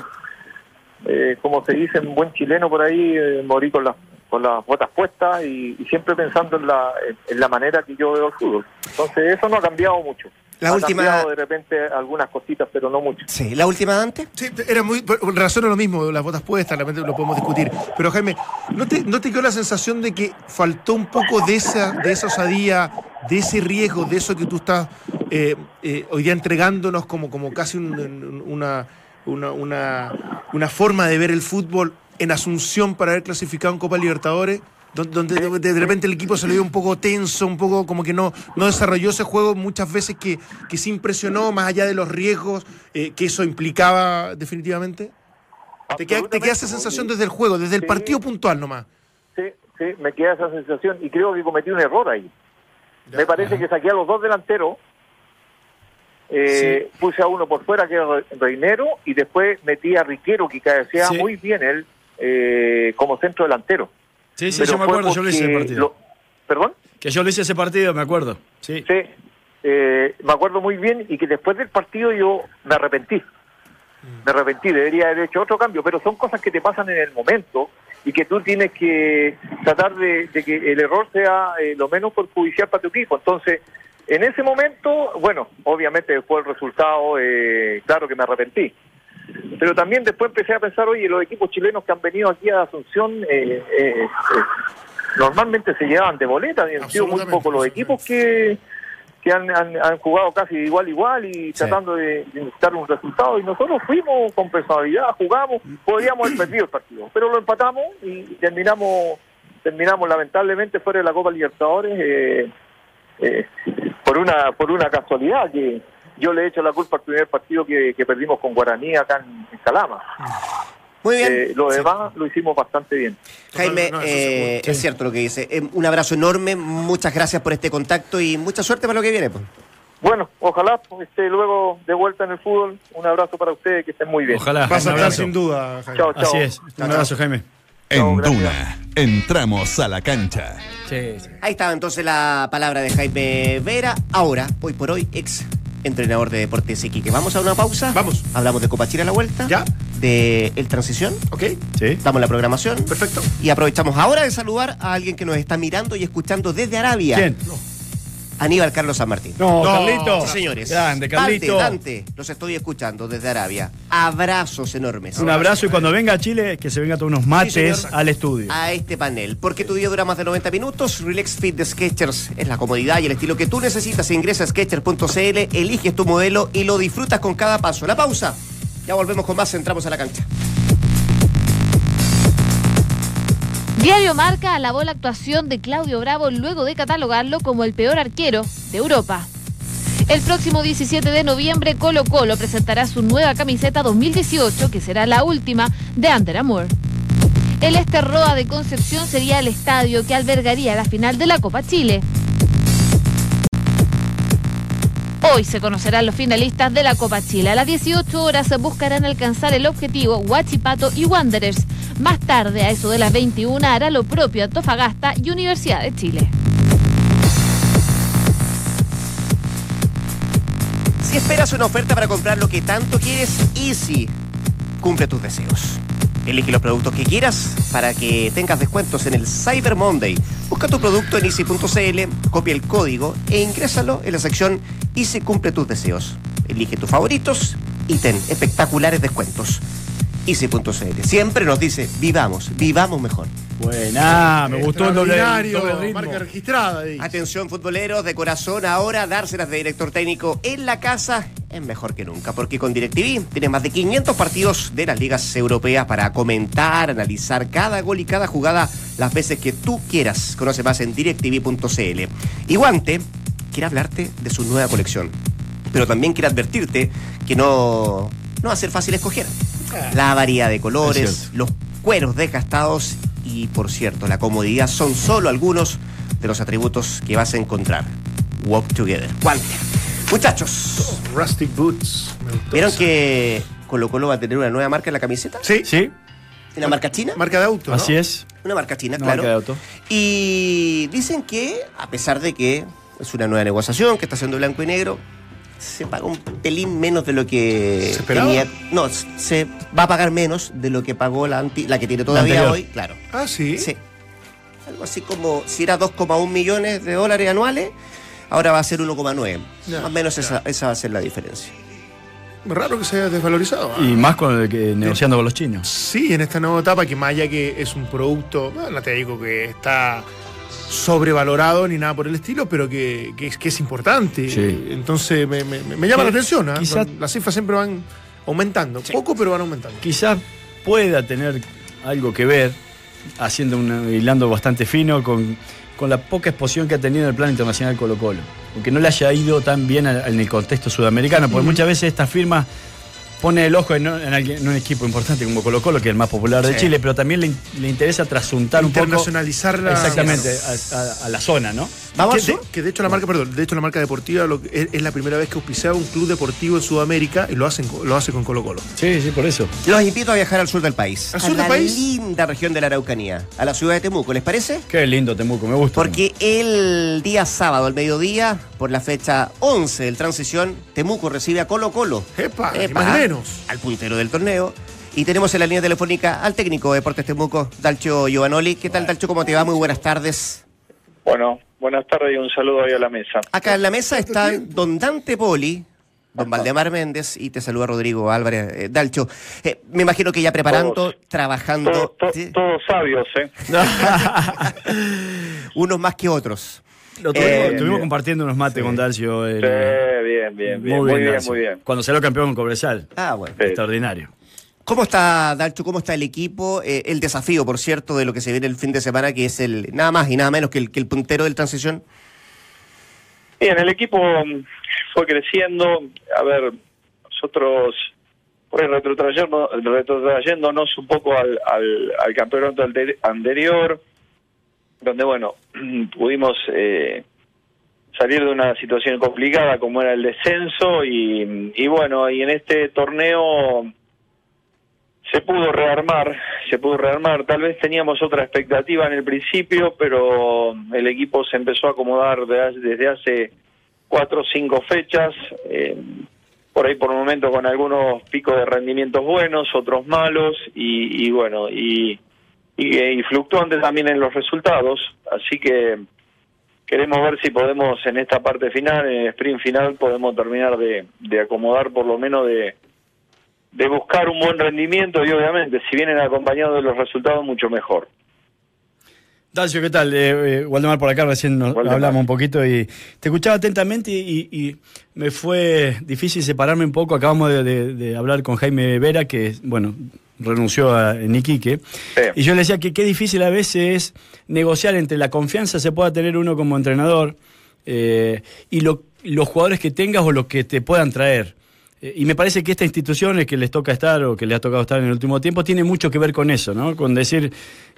eh, como se dice en buen chileno por ahí, eh, morí con las con las botas puestas y, y siempre pensando en la, en, en la manera que yo veo el fútbol. Entonces eso no ha cambiado mucho. La ha última- cambiado de repente algunas cositas, pero no mucho. Sí, la última Dante. Sí, era muy. por- Razón lo mismo, las botas puestas, realmente lo podemos discutir. Pero Jaime, ¿no te, ¿no te quedó la sensación de que faltó un poco de esa, de esa osadía, de ese riesgo, de eso que tú estás eh, eh, hoy día entregándonos como, como casi un- un- una, una, una, una forma de ver el fútbol en Asunción para haber clasificado en Copa Libertadores? don- Donde de, de repente el equipo se le vio un poco tenso, un poco como que no, no desarrolló ese juego muchas veces que, que se impresionó más allá de los riesgos eh, que eso implicaba definitivamente. ¿Te queda, te queda esa sensación desde el juego, desde el Sí. partido puntual nomás? Sí, sí, me queda esa sensación y creo que cometí un error ahí. me parece que saqué a los dos delanteros, eh, puse a uno por fuera que era Re- Reinero y después metí a Riquero que cabeceaba Sí. muy bien él eh, como centro delantero. Sí, sí, Pero yo me acuerdo, yo lo hice ese partido. lo- ¿Perdón? Que yo lo hice ese partido, me acuerdo. Sí. Sí, eh, me acuerdo muy bien y que después del partido yo me arrepentí. Me arrepentí, debería haber hecho otro cambio, pero son cosas que te pasan en el momento y que tú tienes que tratar de, de que el error sea eh, lo menos perjudicial para tu equipo. Entonces, en ese momento, bueno, obviamente después del resultado, eh, claro que me arrepentí. Pero también después empecé a pensar, oye, los equipos chilenos que han venido aquí a Asunción eh, eh, eh, normalmente se llevaban de boleta, y han sido muy pocos los equipos que, que han, han, han jugado casi igual a igual y tratando de, de buscar un resultado. Y nosotros fuimos con personalidad, jugamos, podríamos haber perdido el partido, pero lo empatamos y terminamos terminamos lamentablemente fuera de la Copa Libertadores eh, eh, por una por una casualidad que yo le he hecho la culpa al primer partido que, que perdimos con Guaraní acá en, en Calama. Muy bien. Eh, lo demás lo hicimos bastante bien. Jaime, No, no, eh, es cierto lo que dice. Eh, un abrazo enorme, muchas gracias por este contacto y mucha suerte para lo que viene. pues. Bueno, ojalá pues, esté luego de vuelta en el fútbol. Un abrazo para ustedes, que estén muy bien. Ojalá. Vas a un estar abrazo. sin duda, Jaime. Chao, chao. Así es. Un abrazo, Jaime. En gracias. Duna, entramos a la cancha. Sí, sí. Ahí estaba entonces la palabra de Jaime Vera, ahora, hoy por hoy, ex entrenador de Deportes Iquique. Vamos a una pausa. Vamos. Hablamos de Copa Chile a la vuelta. Ya. De El Transición. ¿Ok? Sí. Damos la programación. Perfecto. Y aprovechamos ahora de saludar a alguien que nos está mirando y escuchando desde Arabia. ¿Quién? Aníbal Carlos San Martín. No, No, Carlito. Sí, señores. Grande, Carlito. Dante, Dante, los estoy escuchando desde Arabia. Abrazos enormes. Un abrazo y cuando venga a Chile, que se venga tomar unos mates señor. al estudio. a este panel. Porque tu día dura más de 90 minutos. Relax Fit de Sketchers es la comodidad y el estilo que tú necesitas. Ingresa a Sketchers.cl, eliges tu modelo y lo disfrutas con cada paso. La pausa. Ya volvemos con más, entramos a la cancha. Diario Marca alabó la actuación de Claudio Bravo luego de catalogarlo como el peor arquero de Europa. El próximo 17 de noviembre Colo Colo presentará su nueva camiseta 2018 que será la última de Under Armour. El Esterroa de Concepción sería el estadio que albergaría la final de la Copa Chile. Hoy se conocerán los finalistas de la Copa Chile. A las 18 horas buscarán alcanzar el objetivo Huachipato y Wanderers. Más tarde, a eso de las 21, hará lo propio Antofagasta y Universidad de Chile. Si esperas una oferta para comprar lo que tanto quieres, Easy cumple tus deseos. Elige los productos que quieras para que tengas descuentos en el Cyber Monday. Busca tu producto en easy.cl, copia el código e ingrésalo en la sección Easy cumple tus deseos. Elige tus favoritos y ten espectaculares descuentos. Easy.cl siempre nos dice, vivamos, vivamos mejor. Buena, me gustó el doble, doble ritmo. marca registrada. ahí. Atención futboleros de corazón, ahora dárselas de director técnico en la casa es mejor que nunca, porque con DirecTV tienes más de 500 partidos de las ligas europeas para comentar, analizar cada gol y cada jugada las veces que tú quieras. Conoce más en directv.cl. Y Guante quiere hablarte de su nueva colección, pero también quiere advertirte que no, no va a ser fácil escoger. La variedad de Es colores, los cueros desgastados y, por cierto, la comodidad son solo algunos de los atributos que vas a encontrar. Walk Together. Guante. Muchachos, Rustic Boots. ¿vieron que Colo Colo va a tener una nueva marca en la camiseta? Sí. Sí, ¿Una marca china? Marca de auto. ¿no? así es. Una marca china, Una claro. marca de auto. Y dicen que, a pesar de que es una nueva negociación, que está haciendo blanco y negro, se paga un pelín menos de lo que tenía. No, se va a pagar menos de lo que pagó la, anti- la que tiene todavía hoy, claro. Ah, sí. Sí. Algo así como, si era 2,1 millones de dólares anuales, ahora va a ser 1,9. Ya, Más o menos esa, esa va a ser la diferencia. Raro que se haya desvalorizado. ¿ah? Y más con el que negociando con los chinos. Sí, en esta nueva etapa, que más allá que es un producto, bueno, no te digo que está sobrevalorado ni nada por el estilo, pero que, que es, que es importante. Sí. Entonces me, me- me llama Que la atención. ¿ah? quizá- Las cifras siempre van aumentando. Poco, pero van aumentando. Quizás pueda tener algo que ver, haciendo un hilando bastante fino con, con la poca exposición que ha tenido en el plano internacional Colo Colo. Aunque no le haya ido tan bien en el contexto sudamericano, porque muchas veces esta firma pone el ojo en, en alguien- en un equipo importante como Colo Colo, que es el más popular de Sí. Chile, pero también le, in- le interesa trasuntar un poco Internacionalizar la- exactamente a, a- a la zona, ¿no? Vamos que, al de, que de hecho la marca, perdón, de hecho la marca deportiva lo es, es la primera vez que auspiciaba un club deportivo en Sudamérica y lo hacen lo hace con Colo Colo. Sí, sí, por eso. Los invito a viajar al sur del país. ¿Al a sur del la país? linda región de la Araucanía, a la ciudad de Temuco, ¿les parece? Qué lindo Temuco, me gusta. Porque el día sábado, al mediodía, por la fecha 11 del Transición, Temuco recibe a Colo Colo. Epa, Epa, más menos. Al puntero del torneo. Y tenemos en la línea telefónica al técnico de Deportes Temuco, Dalcho Giovanoli. ¿Qué tal, Dalcho? ¿Cómo te va? Muy buenas tardes. Bueno, buenas tardes y un saludo ahí a la mesa. Acá en la mesa están don Dante Poli, don Valdemar Méndez y te saluda Rodrigo Álvarez. Eh, Dalcho, eh, me imagino que ya preparando, Todos. trabajando, Todo- to- sí, todos sabios, ¿eh? unos más que otros. Lo Eh, tuvimos, estuvimos bien. compartiendo unos mates con Dalcio. el- Sí, bien, bien, bien. Muy bien, muy bien. Cuando salió campeón con Cobresal. Ah, bueno. Sí. Extraordinario. ¿Cómo está, Dalcho? ¿Cómo está el equipo? Eh, el desafío, por cierto, de lo que se viene el fin de semana, que es el nada más y nada menos que el, que el puntero del transición. Bien, el equipo mm, fue creciendo. A ver, nosotros Pues retrotrayendo, retrotrayéndonos un poco al, al, al campeonato ante- anterior, donde, bueno, pudimos eh, salir de una situación complicada como era el descenso y, y bueno, y en este torneo se pudo rearmar, se pudo rearmar. Tal vez teníamos otra expectativa en el principio, pero el equipo se empezó a acomodar desde hace cuatro o cinco fechas, eh, por ahí por un momento con algunos picos de rendimientos buenos, otros malos, y, y bueno, y, y, y fluctuantes también en los resultados. Así que queremos ver si podemos en esta parte final, en el sprint final, podemos terminar de, de acomodar por lo menos de, de buscar un buen rendimiento y obviamente si vienen acompañados de los resultados mucho mejor. Dalcio, ¿qué tal? Eh, eh, Waldemar por acá, recién nos Waldemar. hablamos un poquito y te escuchaba atentamente y, y me fue difícil separarme un poco. Acabamos de, de- de hablar con Jaime Vera, que, bueno, renunció a, en Iquique. Y yo le decía que qué difícil a veces es negociar entre la confianza que se pueda tener uno como entrenador eh, y lo- los jugadores que tengas o los que te puedan traer. Eh, Y me parece que esta institución, es que les toca estar o que le ha tocado estar en el último tiempo, tiene mucho que ver con eso, ¿no? Con decir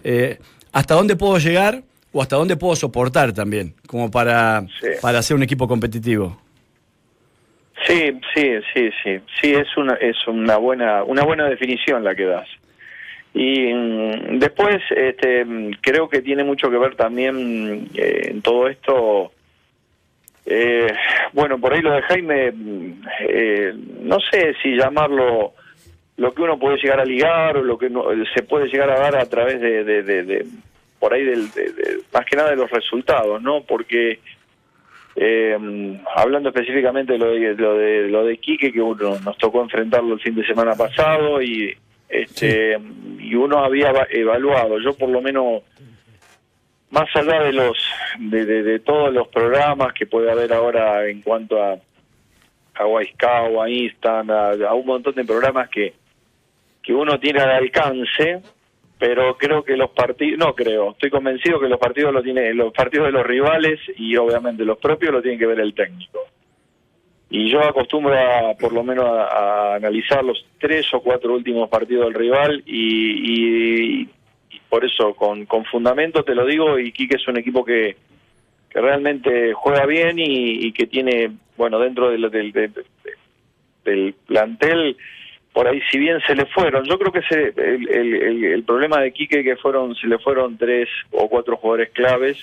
eh, hasta dónde puedo llegar o hasta dónde puedo soportar también, como para, para ser un equipo competitivo. Sí, sí, sí, sí, sí es una es una buena una buena definición la que das. Y mm, después este creo que tiene mucho que ver también eh, en todo esto eh, bueno, por ahí lo de Jaime mm, eh, no sé si llamarlo lo que uno puede llegar a ligar o lo que no- se puede llegar a dar a través de, de, de- por ahí del, de- de- más que nada de los resultados, ¿no? Porque eh, hablando específicamente de lo de lo de lo de Quique que uno nos tocó enfrentarlo el fin de semana pasado y este y uno había eva- evaluado. Yo por lo menos más allá de los de, de- de todos los programas que puede haber ahora en cuanto a a Instant, a, a un montón de programas que que uno tiene al alcance pero creo que los partidos no creo estoy convencido que los partidos lo tiene los partidos de los rivales y obviamente los propios lo tiene que ver el técnico. Y yo acostumbro a por lo menos a, analizar los tres o cuatro últimos partidos del rival y, y- por eso con, con fundamento te lo digo y Quique es un equipo que, que realmente juega bien y, que tiene bueno dentro del- del plantel por ahí si bien se le fueron yo creo que se, el, el, problema de Quique que fueron se le fueron tres o cuatro jugadores claves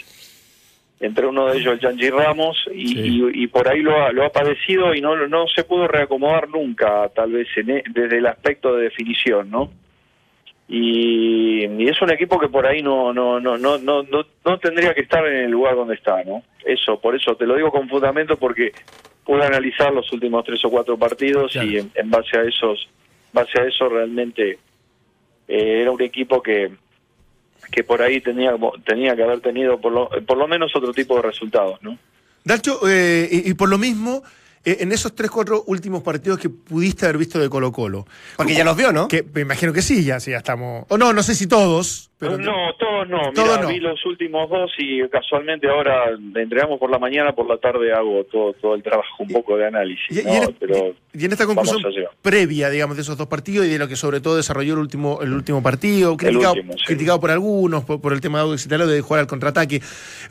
entre uno de ellos el Yanji Ramos y, y- y por ahí lo ha, lo ha padecido y no no se pudo reacomodar nunca tal vez en e- desde el aspecto de definición no y, y es un equipo que por ahí no no no no no no, no tendría que estar en el lugar donde está no eso por eso te lo digo con fundamento porque pude analizar los últimos tres o cuatro partidos y en, en base a esos base a eso realmente eh, era un equipo que que por ahí tenía tenía que haber tenido por lo, por lo menos otro tipo de resultados no Dalcho, eh, y, y por lo mismo, en esos tres, cuatro últimos partidos que pudiste haber visto de Colo Colo. Porque ya los vio, ¿no? Que me imagino que sí, ya, sí, ya estamos. O no, no sé si todos, pero. no, todos no. Todos Mira, no. vi los últimos dos y casualmente ahora entregamos por la mañana, por la tarde hago todo todo el trabajo, un poco de análisis. Y- en- Pero Y en esta conclusión previa, digamos, de esos dos partidos y de lo que sobre todo desarrolló el último, el último partido, criticado, último, sí. criticado por algunos, por, por el tema de de jugar al contraataque.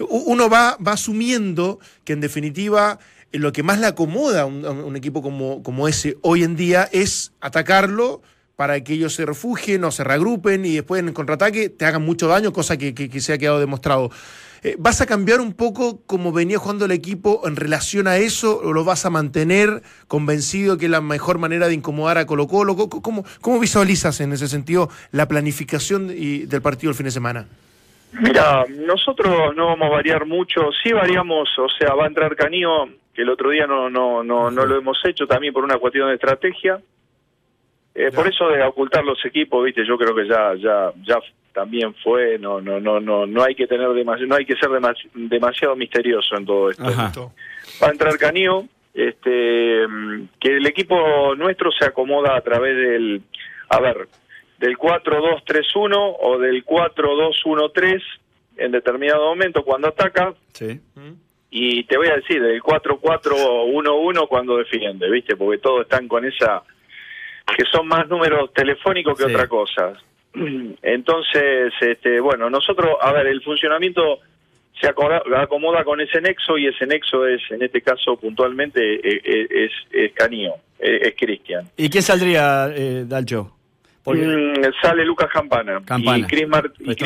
Uno va, va asumiendo que en definitiva eh, lo que más le acomoda a un, equipo como, como ese hoy en día es atacarlo para que ellos se refugien o se reagrupen y después en el contraataque te hagan mucho daño, cosa que, que- que se ha quedado demostrado. Eh, ¿Vas a cambiar un poco como venía jugando el equipo en relación a eso o lo vas a mantener convencido que es la mejor manera de incomodar a Colo Colo? ¿Cómo, cómo- cómo visualizas en ese sentido la planificación y- del partido el fin de semana? Mira, nosotros no vamos a variar mucho, sí variamos, o sea, va a entrar Canillo, que el otro día no no no no lo hemos hecho también por una cuestión de estrategia. Eh, por eso de ocultar los equipos, viste, yo creo que ya ya ya también fue, no no no no no hay que tener demasiado, no hay que ser demasi- demasiado misterioso en todo esto. Va a entrar Canillo, este que el equipo nuestro se acomoda a través del a ver, del 4-2-3-1 o del 4-2-1-3 en determinado momento cuando ataca Sí. Y te voy a decir del 4-4-1-1 cuando defiende, ¿viste? Porque todos están con esa que son más números telefónicos que Sí. otra cosa. Entonces, este, bueno, nosotros, a ver, el funcionamiento se acomoda, acomoda con ese nexo y ese nexo es, en este caso puntualmente, eh, eh, es, es Canio, eh, es Cristian. ¿Y quién saldría, eh, Dalcho? Mm, sale Lucas Campana, Campana. y Cris.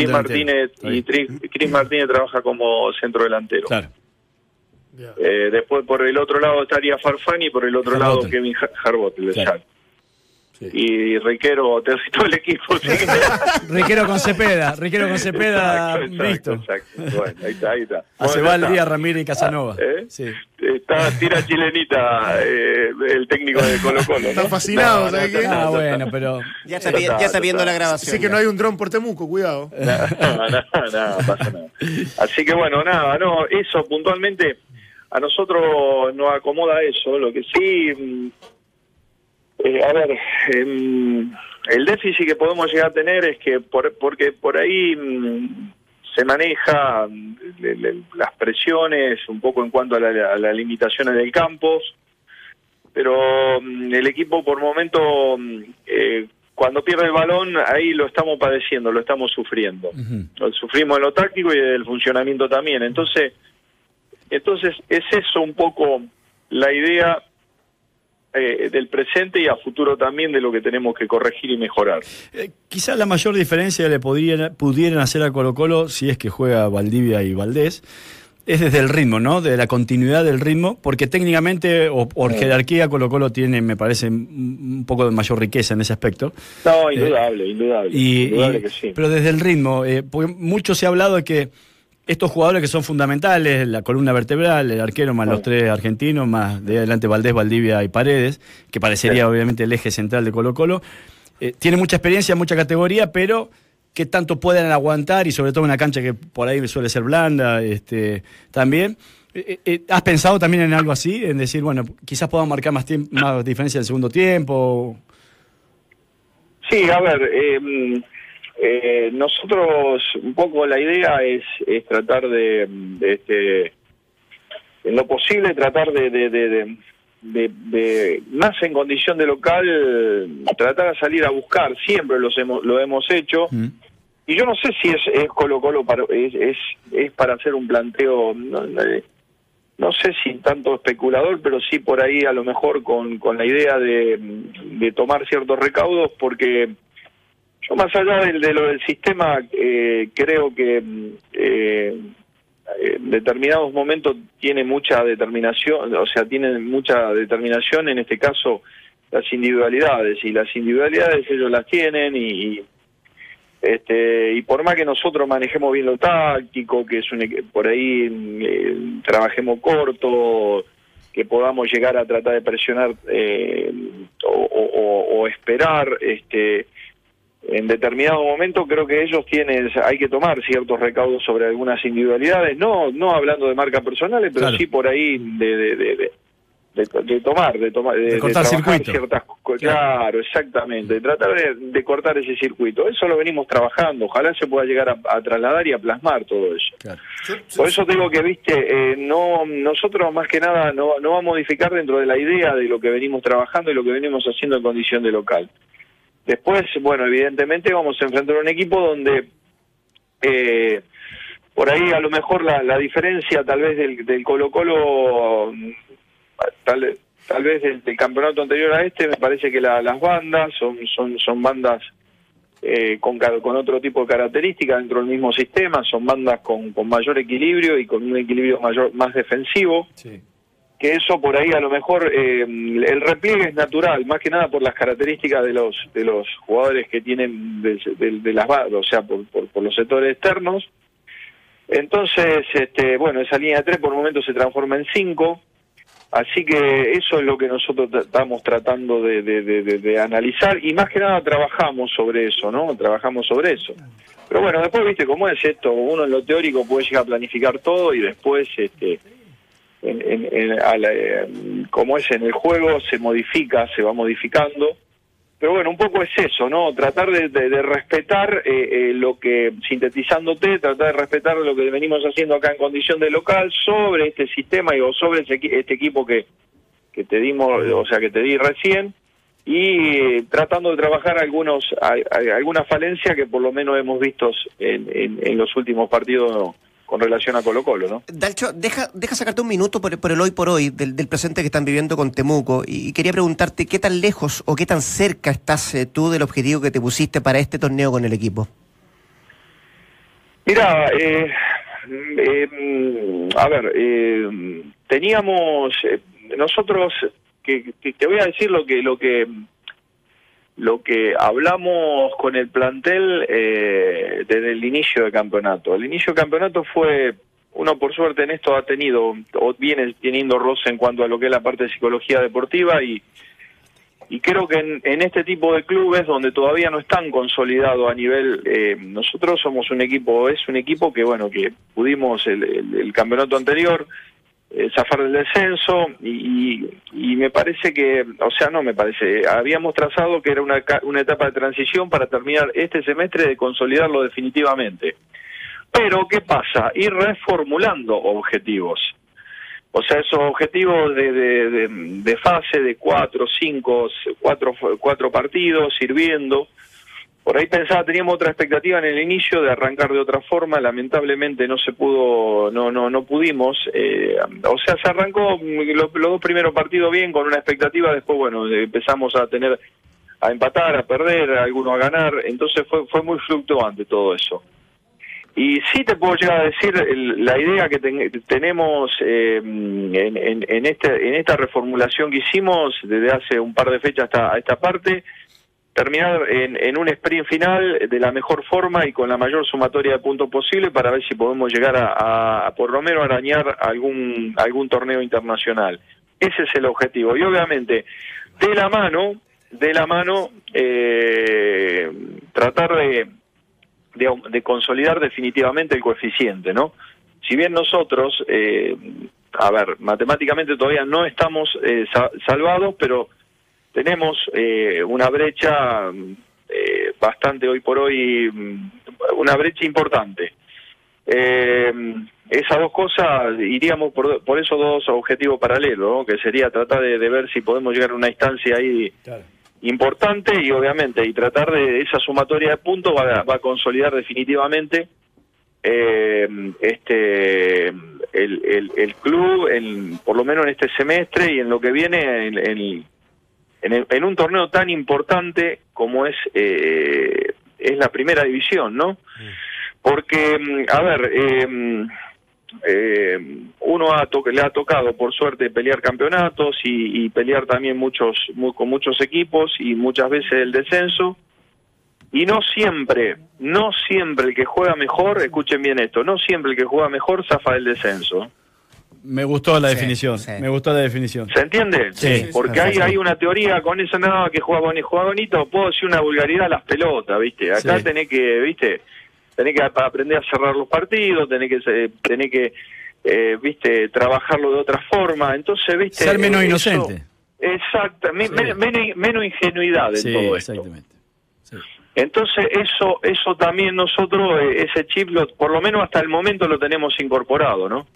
Martínez y Cris Martínez trabaja como centro delantero. Claro. Eh, después por el otro lado estaría Farfani y por el otro lado. Kevin Harbotten, Claro. exacto. Y Riquero, te todo el equipo. sí. Riquero con Cepeda, Riquero con Cepeda, Exacto, listo. exacto, exacto. Bueno, ahí está, ahí está. Hace Bueno, está. Ramírez y Casanova. ¿Eh? Sí. Está, tira chilenita eh, el técnico de Colo Colo. Está fascinado, ¿sabes qué? Ah, bueno, pero. Ya está, ya está viendo la grabación. Sí que no hay un dron por Temuco, cuidado. nada, nada, nada, pasa nada. Así que bueno, nada, no, eso puntualmente a nosotros nos acomoda eso. Lo que sí, mm, eh, a ver, em, el déficit que podemos llegar a tener es que por, porque por ahí mm, se maneja mm, le- le- las presiones un poco en cuanto a, la- a las limitaciones del campo, pero el equipo por momento eh, cuando pierde el balón ahí lo estamos padeciendo, lo estamos sufriendo. Lo sufrimos en lo táctico y en el funcionamiento también. Entonces, entonces es eso un poco la idea eh, del presente y a futuro también de lo que tenemos que corregir y mejorar. Eh, quizás la mayor diferencia le podrían, pudieran hacer a Colo Colo, si es que juega Valdivia y Valdés, es desde el ritmo, ¿no? De la continuidad del ritmo, porque técnicamente o por jerarquía Colo Colo tiene, me parece, un poco de mayor riqueza en ese aspecto. No, indudable, indudable. Eh, Y, indudable y- que sí. Pero desde el ritmo, eh, porque mucho se ha hablado de que estos jugadores que son fundamentales, la columna vertebral, el arquero más los tres argentinos, más de adelante Valdés, Valdivia y Paredes, que parecería obviamente el eje central de Colo Colo, eh, tiene mucha experiencia, mucha categoría, pero que tanto puedan aguantar y sobre todo una cancha que por ahí suele ser blanda, este, también. Eh, eh, ¿Has pensado también en algo así? En decir, bueno, quizás podamos marcar más, más diferencia en el segundo tiempo. Sí, a ver, eh, mm, nosotros un poco la idea es, es tratar de, de, este, en lo posible tratar de, de, más en condición de local, tratar de salir a buscar, siempre los hemos, lo hemos hecho. Y yo no sé si es, es Colo Colo para, es, es, es para hacer un planteo, no, no sé si tanto especulador, pero sí por ahí a lo mejor con, con la idea de, de tomar ciertos recaudos, porque yo más allá del- de, lo del sistema, eh, creo que mm, eh, en determinados momentos tiene mucha determinación, o sea, tiene mucha determinación, en este caso, las individualidades, y las individualidades ellos las tienen y... este, y por más que nosotros manejemos bien lo táctico, que es un, por ahí eh, trabajemos corto, que podamos llegar a tratar de presionar eh, o esperar, este, en determinado momento creo que ellos tienen, hay que tomar ciertos recaudos sobre algunas individualidades, no, no hablando de marcas personales, pero Claro. sí por ahí de, de, de, de- de- de tomar, de tomar, de, De cortar trabajar circuito. ciertas co- claro, exactamente, de tratar de, de cortar ese circuito. Eso lo venimos trabajando, ojalá se pueda llegar a, a trasladar y a plasmar todo eso. Por eso digo que, viste, eh, no nosotros más que nada no, no vamos a modificar dentro de la idea de lo que venimos trabajando y lo que venimos haciendo en condición de local. Después, bueno, evidentemente vamos a enfrentar un equipo donde eh, por ahí a lo mejor la, la diferencia tal vez del, Colo Colo, tal, tal vez del, campeonato anterior a este, me parece que la- las bandas son, son, son bandas eh, con, otro tipo de características dentro del mismo sistema, son bandas con, con mayor equilibrio y con un equilibrio mayor más defensivo que eso por ahí a lo mejor eh, el repliegue es natural, más que nada por las características de los de los jugadores que tienen de, de- de las o sea, por, por, los sectores externos. Entonces, este, bueno, esa línea de tres por momento se transforma en cinco, así que eso es lo que nosotros estamos tratando de- de analizar y más que nada trabajamos sobre eso, ¿no? Trabajamos sobre eso. Pero bueno, después, viste cómo es esto, uno en lo teórico puede llegar a planificar todo y después, este, en, en- la, eh, como es en el juego, se modifica, se va modificando. Pero bueno, un poco es eso, ¿no? Tratar de, de- respetar eh, eh, lo que, sintetizándote, tratar de respetar lo que venimos haciendo acá en condición de local sobre este sistema y o sobre ese este equipo que, que te dimos, o sea, que te di recién. y tratando de trabajar algunos a- a- alguna que por lo menos hemos visto en, en- en los últimos partidos con relación a Colo Colo, ¿no? Dalcho, deja, deja sacarte un minuto por, por el hoy por hoy, del, del presente que están viviendo con Temuco. Y, quería preguntarte qué tan lejos o qué tan cerca estás eh, tú del objetivo que te pusiste para este torneo con el equipo. Mira, eh, eh, mm, a ver, eh, teníamos eh, nosotros que, que te voy a decir lo que lo que lo que hablamos con el plantel eh, desde el inicio del campeonato. El inicio del campeonato fue uno por suerte en esto ha tenido o viene teniendo roce en cuanto a lo que es la parte de psicología deportiva y y creo que en, en este tipo de clubes donde todavía no están consolidados a nivel eh, nosotros somos un equipo es un equipo que bueno que pudimos el, el- el campeonato anterior eh, zafar del descenso y, y- me parece que o sea no me parece habíamos trazado que era una, una etapa de transición para terminar este semestre de consolidarlo definitivamente pero qué pasa ir reformulando objetivos o sea, esos objetivos de, de, de- de fase de cuatro, cinco, cuatro, cuatro partidos, sirviendo. Por ahí pensaba, teníamos otra expectativa en el inicio de arrancar de otra forma, lamentablemente no se pudo, no, no, no pudimos. eh, o sea, se arrancó mm, lo- los dos primeros partidos bien con una expectativa, después, bueno, empezamos a tener, a empatar, a perder, algunos a ganar, entonces fue, fue muy fluctuante todo eso. Y sí te puedo llegar a decir la idea que ten- tenemos eh, en, en- en este, en esta reformulación que hicimos desde hace un par de fechas hasta a esta parte, terminar en, en un sprint final de la mejor forma y con la mayor sumatoria de puntos posible para ver si podemos llegar a, por lo menos arañar algún, algún torneo internacional. Ese es el objetivo. Y obviamente, de la mano, de la mano, eh, tratar de, de, consolidar definitivamente el coeficiente, ¿no? Si bien nosotros, eh, a ver, matemáticamente todavía no estamos eh, sa- salvados, pero tenemos eh, una brecha eh, bastante hoy por hoy, mm, una brecha importante. Eh, esas dos cosas, iríamos por, por esos dos objetivos paralelos, ¿no? que sería tratar de, de ver si podemos llegar a una instancia ahí importante y obviamente y tratar de esa sumatoria de puntos va, a- va a consolidar definitivamente eh, este el, el, el club en, por lo menos en este semestre y en lo que viene en, en- en, un torneo tan importante como es eh, es la primera división no porque mm, a ver eh, eh, uno ha to- le ha tocado por suerte pelear campeonatos y, y pelear también muchos mu- con muchos equipos y muchas veces el descenso. Y no siempre no siempre el que juega mejor escuchen bien esto no siempre el que juega mejor zafa del descenso Me gustó la definición. Me gustó la definición. ¿Se entiende? Sí. Porque hay, hay una teoría con eso nada que juega bonito, juega bonito, puedo decir una vulgaridad las pelotas, ¿viste? Acá Sí. tenés que, ¿viste? Tenés que ap- aprender a cerrar los partidos, tenés que, se- tenés que, eh, ¿viste? Trabajarlo de otra forma, entonces, ¿viste? Ser menos inocente. Exacto, me- me- menos, menos ingenuidad en Sí, todo esto. exactamente. Entonces eso eso también nosotros eh, ese chip lo- por lo menos hasta el momento lo tenemos incorporado, ¿no?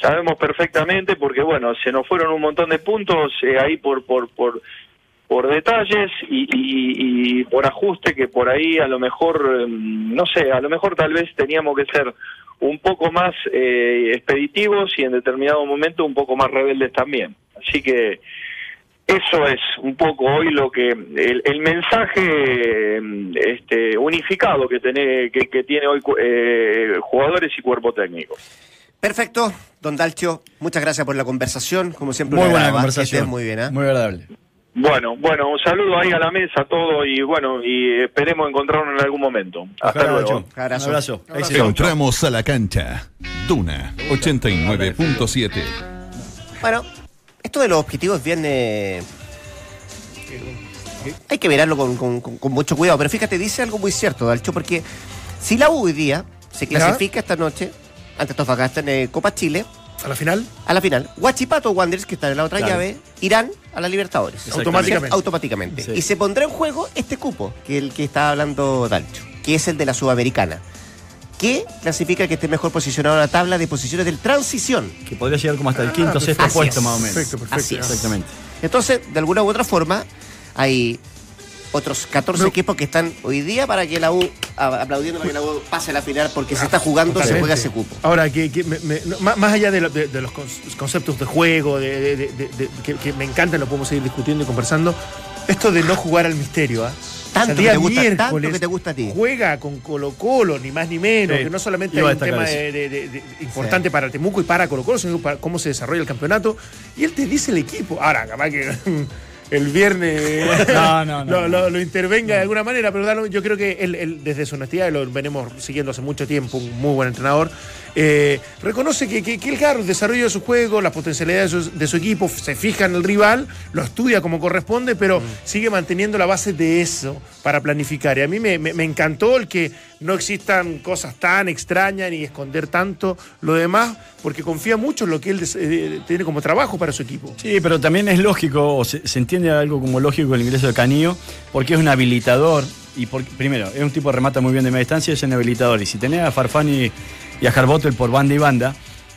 Sabemos perfectamente porque bueno se nos fueron un montón de puntos eh, ahí por por por por detalles y, y- y por ajuste que por ahí a lo mejor eh, no sé a lo mejor tal vez teníamos que ser un poco más eh, expeditivos y en determinado momento un poco más rebeldes también. Así que eso es un poco hoy lo que el, el mensaje mm, este, unificado que tiene que, que tiene hoy eh, jugadores y cuerpo técnico. Perfecto, don Dalcio, muchas gracias por la conversación, como siempre. Muy un buena. Que conversación. muy bien, ¿ah? Muy agradable. Bueno, bueno, un saludo ahí a la mesa a todos y bueno, y esperemos encontrarnos en algún momento. Hasta luego. Abrazo. Un abrazo. Éxito. Entramos a la cancha. Duna 89.7. Bueno, esto de los objetivos es bien... eh, hay que mirarlo con, con- con- con mucho cuidado, pero fíjate, dice algo muy cierto, Dalcho, porque si la U hoy día se ¿Ya? clasifica esta noche ante Antofagasta en eh, Copa Chile, ¿A la final? a la final, Huachipato Wanderers, que está en la otra Claro. llave, irán a la Libertadores. Automáticamente. Automáticamente. Sí. Y se pondrá en juego este cupo, que es el que estaba hablando Dalcho, que es el de la Sudamericana, que clasifica que esté mejor posicionado en la tabla de posiciones del transición. Que podría llegar como hasta el quinto, Ah, sexto así puesto es. más o menos. Perfecto, perfecto. Así es. Exactamente. Entonces, de alguna u otra forma, hay otros 14 equipos que están hoy día para que la U, aplaudiendo para que la U pase a la final porque se está jugando, se Totalmente. juega ese cupo. Ahora, que, que me- me- no, más, allá de, lo- de- de los con- conceptos de juego, de, de- de- de- de- que, que me encantan, lo podemos seguir discutiendo y conversando, esto de no jugar al misterio, ¿ah? Tanto que te gusta- tanto miércoles que te gusta a ti. Juega con Colo Colo, ni más ni menos, Sí, que no solamente a un tema eso. de- de- de- de- importante para Temuco y para Colo Colo, sino para cómo se desarrolla el campeonato. Y él te dice el equipo. Ahora, capaz que el viernes No, no, no. lo, lo- intervenga de alguna manera, pero yo creo que él, él, desde su honestidad, lo venimos siguiendo hace mucho tiempo, un muy buen entrenador, eh, reconoce que, que, que el claro, el desarrollo de su juego, las potencialidades de su, de su equipo, se fija en el rival, lo estudia como corresponde, pero Mm. sigue manteniendo la base de eso para planificar. Y a mí me, me- me encantó el que no existan cosas tan extrañas ni esconder tanto lo demás, porque confía mucho en lo que él eh, tiene como trabajo para su equipo. Sí, pero también es lógico, o se, entiende algo como lógico el ingreso de Canillo, porque es un habilitador. Y primero, es un tipo que remata muy bien de media distancia, es un habilitador. Y si tenés a Farfani y a Harbotel por banda y banda,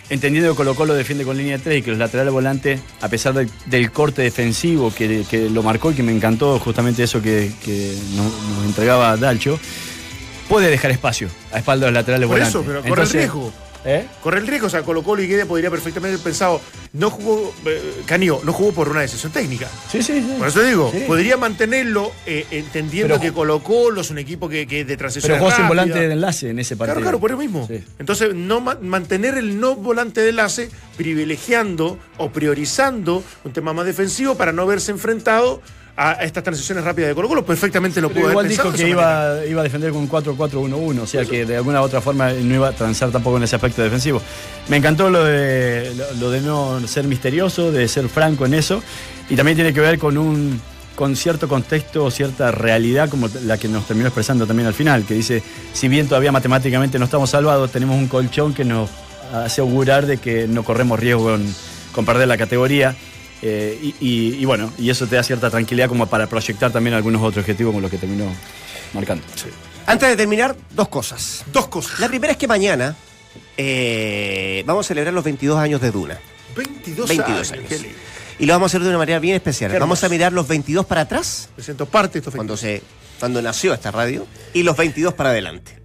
entendiendo que Colo Colo defiende con línea de 3 y que los laterales volantes, a pesar del, corte defensivo que, que lo marcó y que me encantó justamente eso que, que nos, nos entregaba Dalcho, puede dejar espacio a espaldas laterales Por volantes. eso, pero corre el riesgo. ¿eh? Corre el riesgo, o sea, Colo Colo y podría perfectamente haber pensado, no jugó, eh, Canillo, no jugó por una decisión técnica. Sí, sí, sí. Por eso digo, Sí. podría mantenerlo eh, entendiendo Pero- que Colo Colo es un equipo que, que de transición Pero jugó sin volante de enlace en ese partido. Claro, claro, por eso mismo. Sí. Entonces, no ma- mantener el no volante de enlace, privilegiando o priorizando un tema más defensivo para no verse enfrentado a estas transiciones rápidas de Colo Colo, perfectamente lo pudo igual haber dijo que iba, iba a defender con un 4-4-1-1, o sea que de alguna u otra forma no iba a transar tampoco en ese aspecto defensivo. Me encantó lo de, lo, lo de no ser misterioso, de ser franco en eso, y también tiene que ver con un con cierto contexto, cierta realidad como la que nos terminó expresando también al final, que dice, si bien todavía matemáticamente no estamos salvados, tenemos un colchón que nos hace augurar de que no corremos riesgo con, con perder la categoría. Eh, y, y- y bueno, y eso te da cierta tranquilidad como para proyectar también algunos otros objetivos como los que terminó marcando. Antes de terminar, dos cosas. Dos cosas. La primera es que mañana eh, vamos a celebrar los 22 años de Duna. 22, 22 años. años. Y lo vamos a hacer de una manera bien especial. Qué Vamos a mirar los 22 para atrás, Me siento parte de estos cuando, se, cuando nació esta radio, y los 22 para adelante.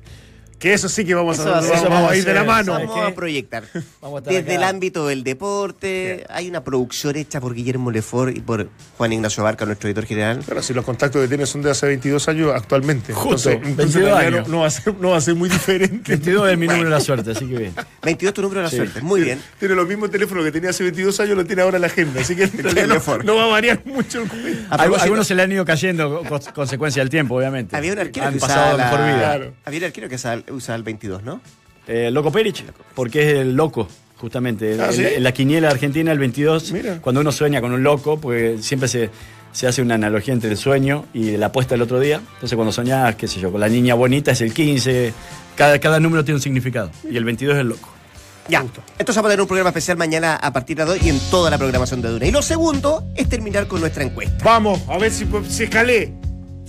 Que eso sí que vamos, Eso a, ser- vamos, vamos a ir de la hacer, mano. ¿sabes Vamos qué? a proyectar. Vamos a estar Desde acá. el ámbito del deporte, hay una producción hecha por Guillermo Lefort y por Juan Ignacio Barca, nuestro editor general. Pero si los contactos que tienes son de hace 22 años actualmente. Justo, entonces, 22 mañana años. No, no va a ser, no va a ser muy diferente. 22 es mi número de la suerte, así que bien. 22 tu número de la Sí. suerte. Muy bien. Tiene los mismos teléfonos que tenía hace 22 años, lo tiene ahora en la agenda. Así que no, Lefort. no va a variar mucho el A Algu- propósito, Algunos se le han ido cayendo con consecuencia del tiempo, obviamente. había un arquero Han que pasado mejor vida. Claro. Había un arquero que usaba, usaba el 22, ¿no? Eh, Loco Perich, porque es el loco, justamente. Ah, En- ¿sí? en la quiniela argentina, el 22, Mira. cuando uno sueña con un loco, pues siempre se, se hace una analogía entre el sueño y la apuesta del otro día. Entonces, cuando soñás, qué sé yo, con la niña bonita es el 15, cada, cada número tiene un significado. Y el 22 es el loco. Ya. Entonces vamos a tener un programa especial mañana a partir de hoy y en toda la programación de Duna. Y lo segundo es terminar con nuestra encuesta. Vamos, a ver si, si escalé.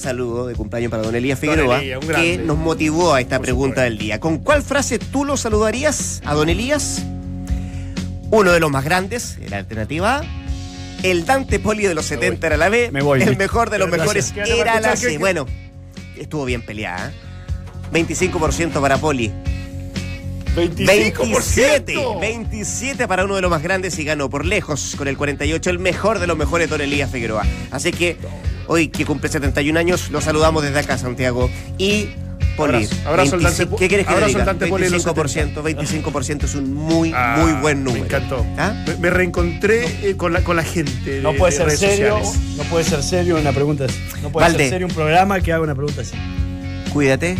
Saludo de cumpleaños para Don Elías Figueroa, que nos motivó a esta Por pregunta supuesto. del día. ¿Con cuál frase tú lo saludarías a Don Elías? Uno de los más grandes, la alternativa A. El Dante Poli de los 70 era la B. Me voy. El mejor de los Gracias. mejores ¿Qué van a era la? C. Bueno, estuvo bien peleada. ¿eh? 25% para Poli. 27, 25%. 27 para uno de los más grandes y ganó por lejos con el 48 el mejor de los mejores Don Elías Figueroa. Así que hoy que cumple 71 años lo saludamos desde acá Santiago y Poli. Abrazo, abrazo al 25 Dante- ¿Qué quieres que abrazo diga? al Dante Poli de los 25%, 25% es un muy Ah, muy buen número. Me encantó. ¿Ah? Me, me reencontré eh, con, la, con la gente. de- No puede de ser redes serio, sociales. no puede ser serio una pregunta así. No puede Valde. ser serio un programa que haga una pregunta así. Cuídate.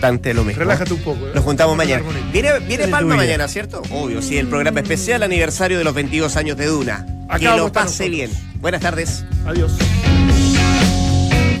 Dante lo mismo. Relájate un poco. ¿eh? Nos juntamos mañana. Viene, viene Palma mañana, ¿cierto? Obvio, sí, el programa especial aniversario de los 22 años de Duna. Acá que lo pase bien. Buenas tardes. Adiós.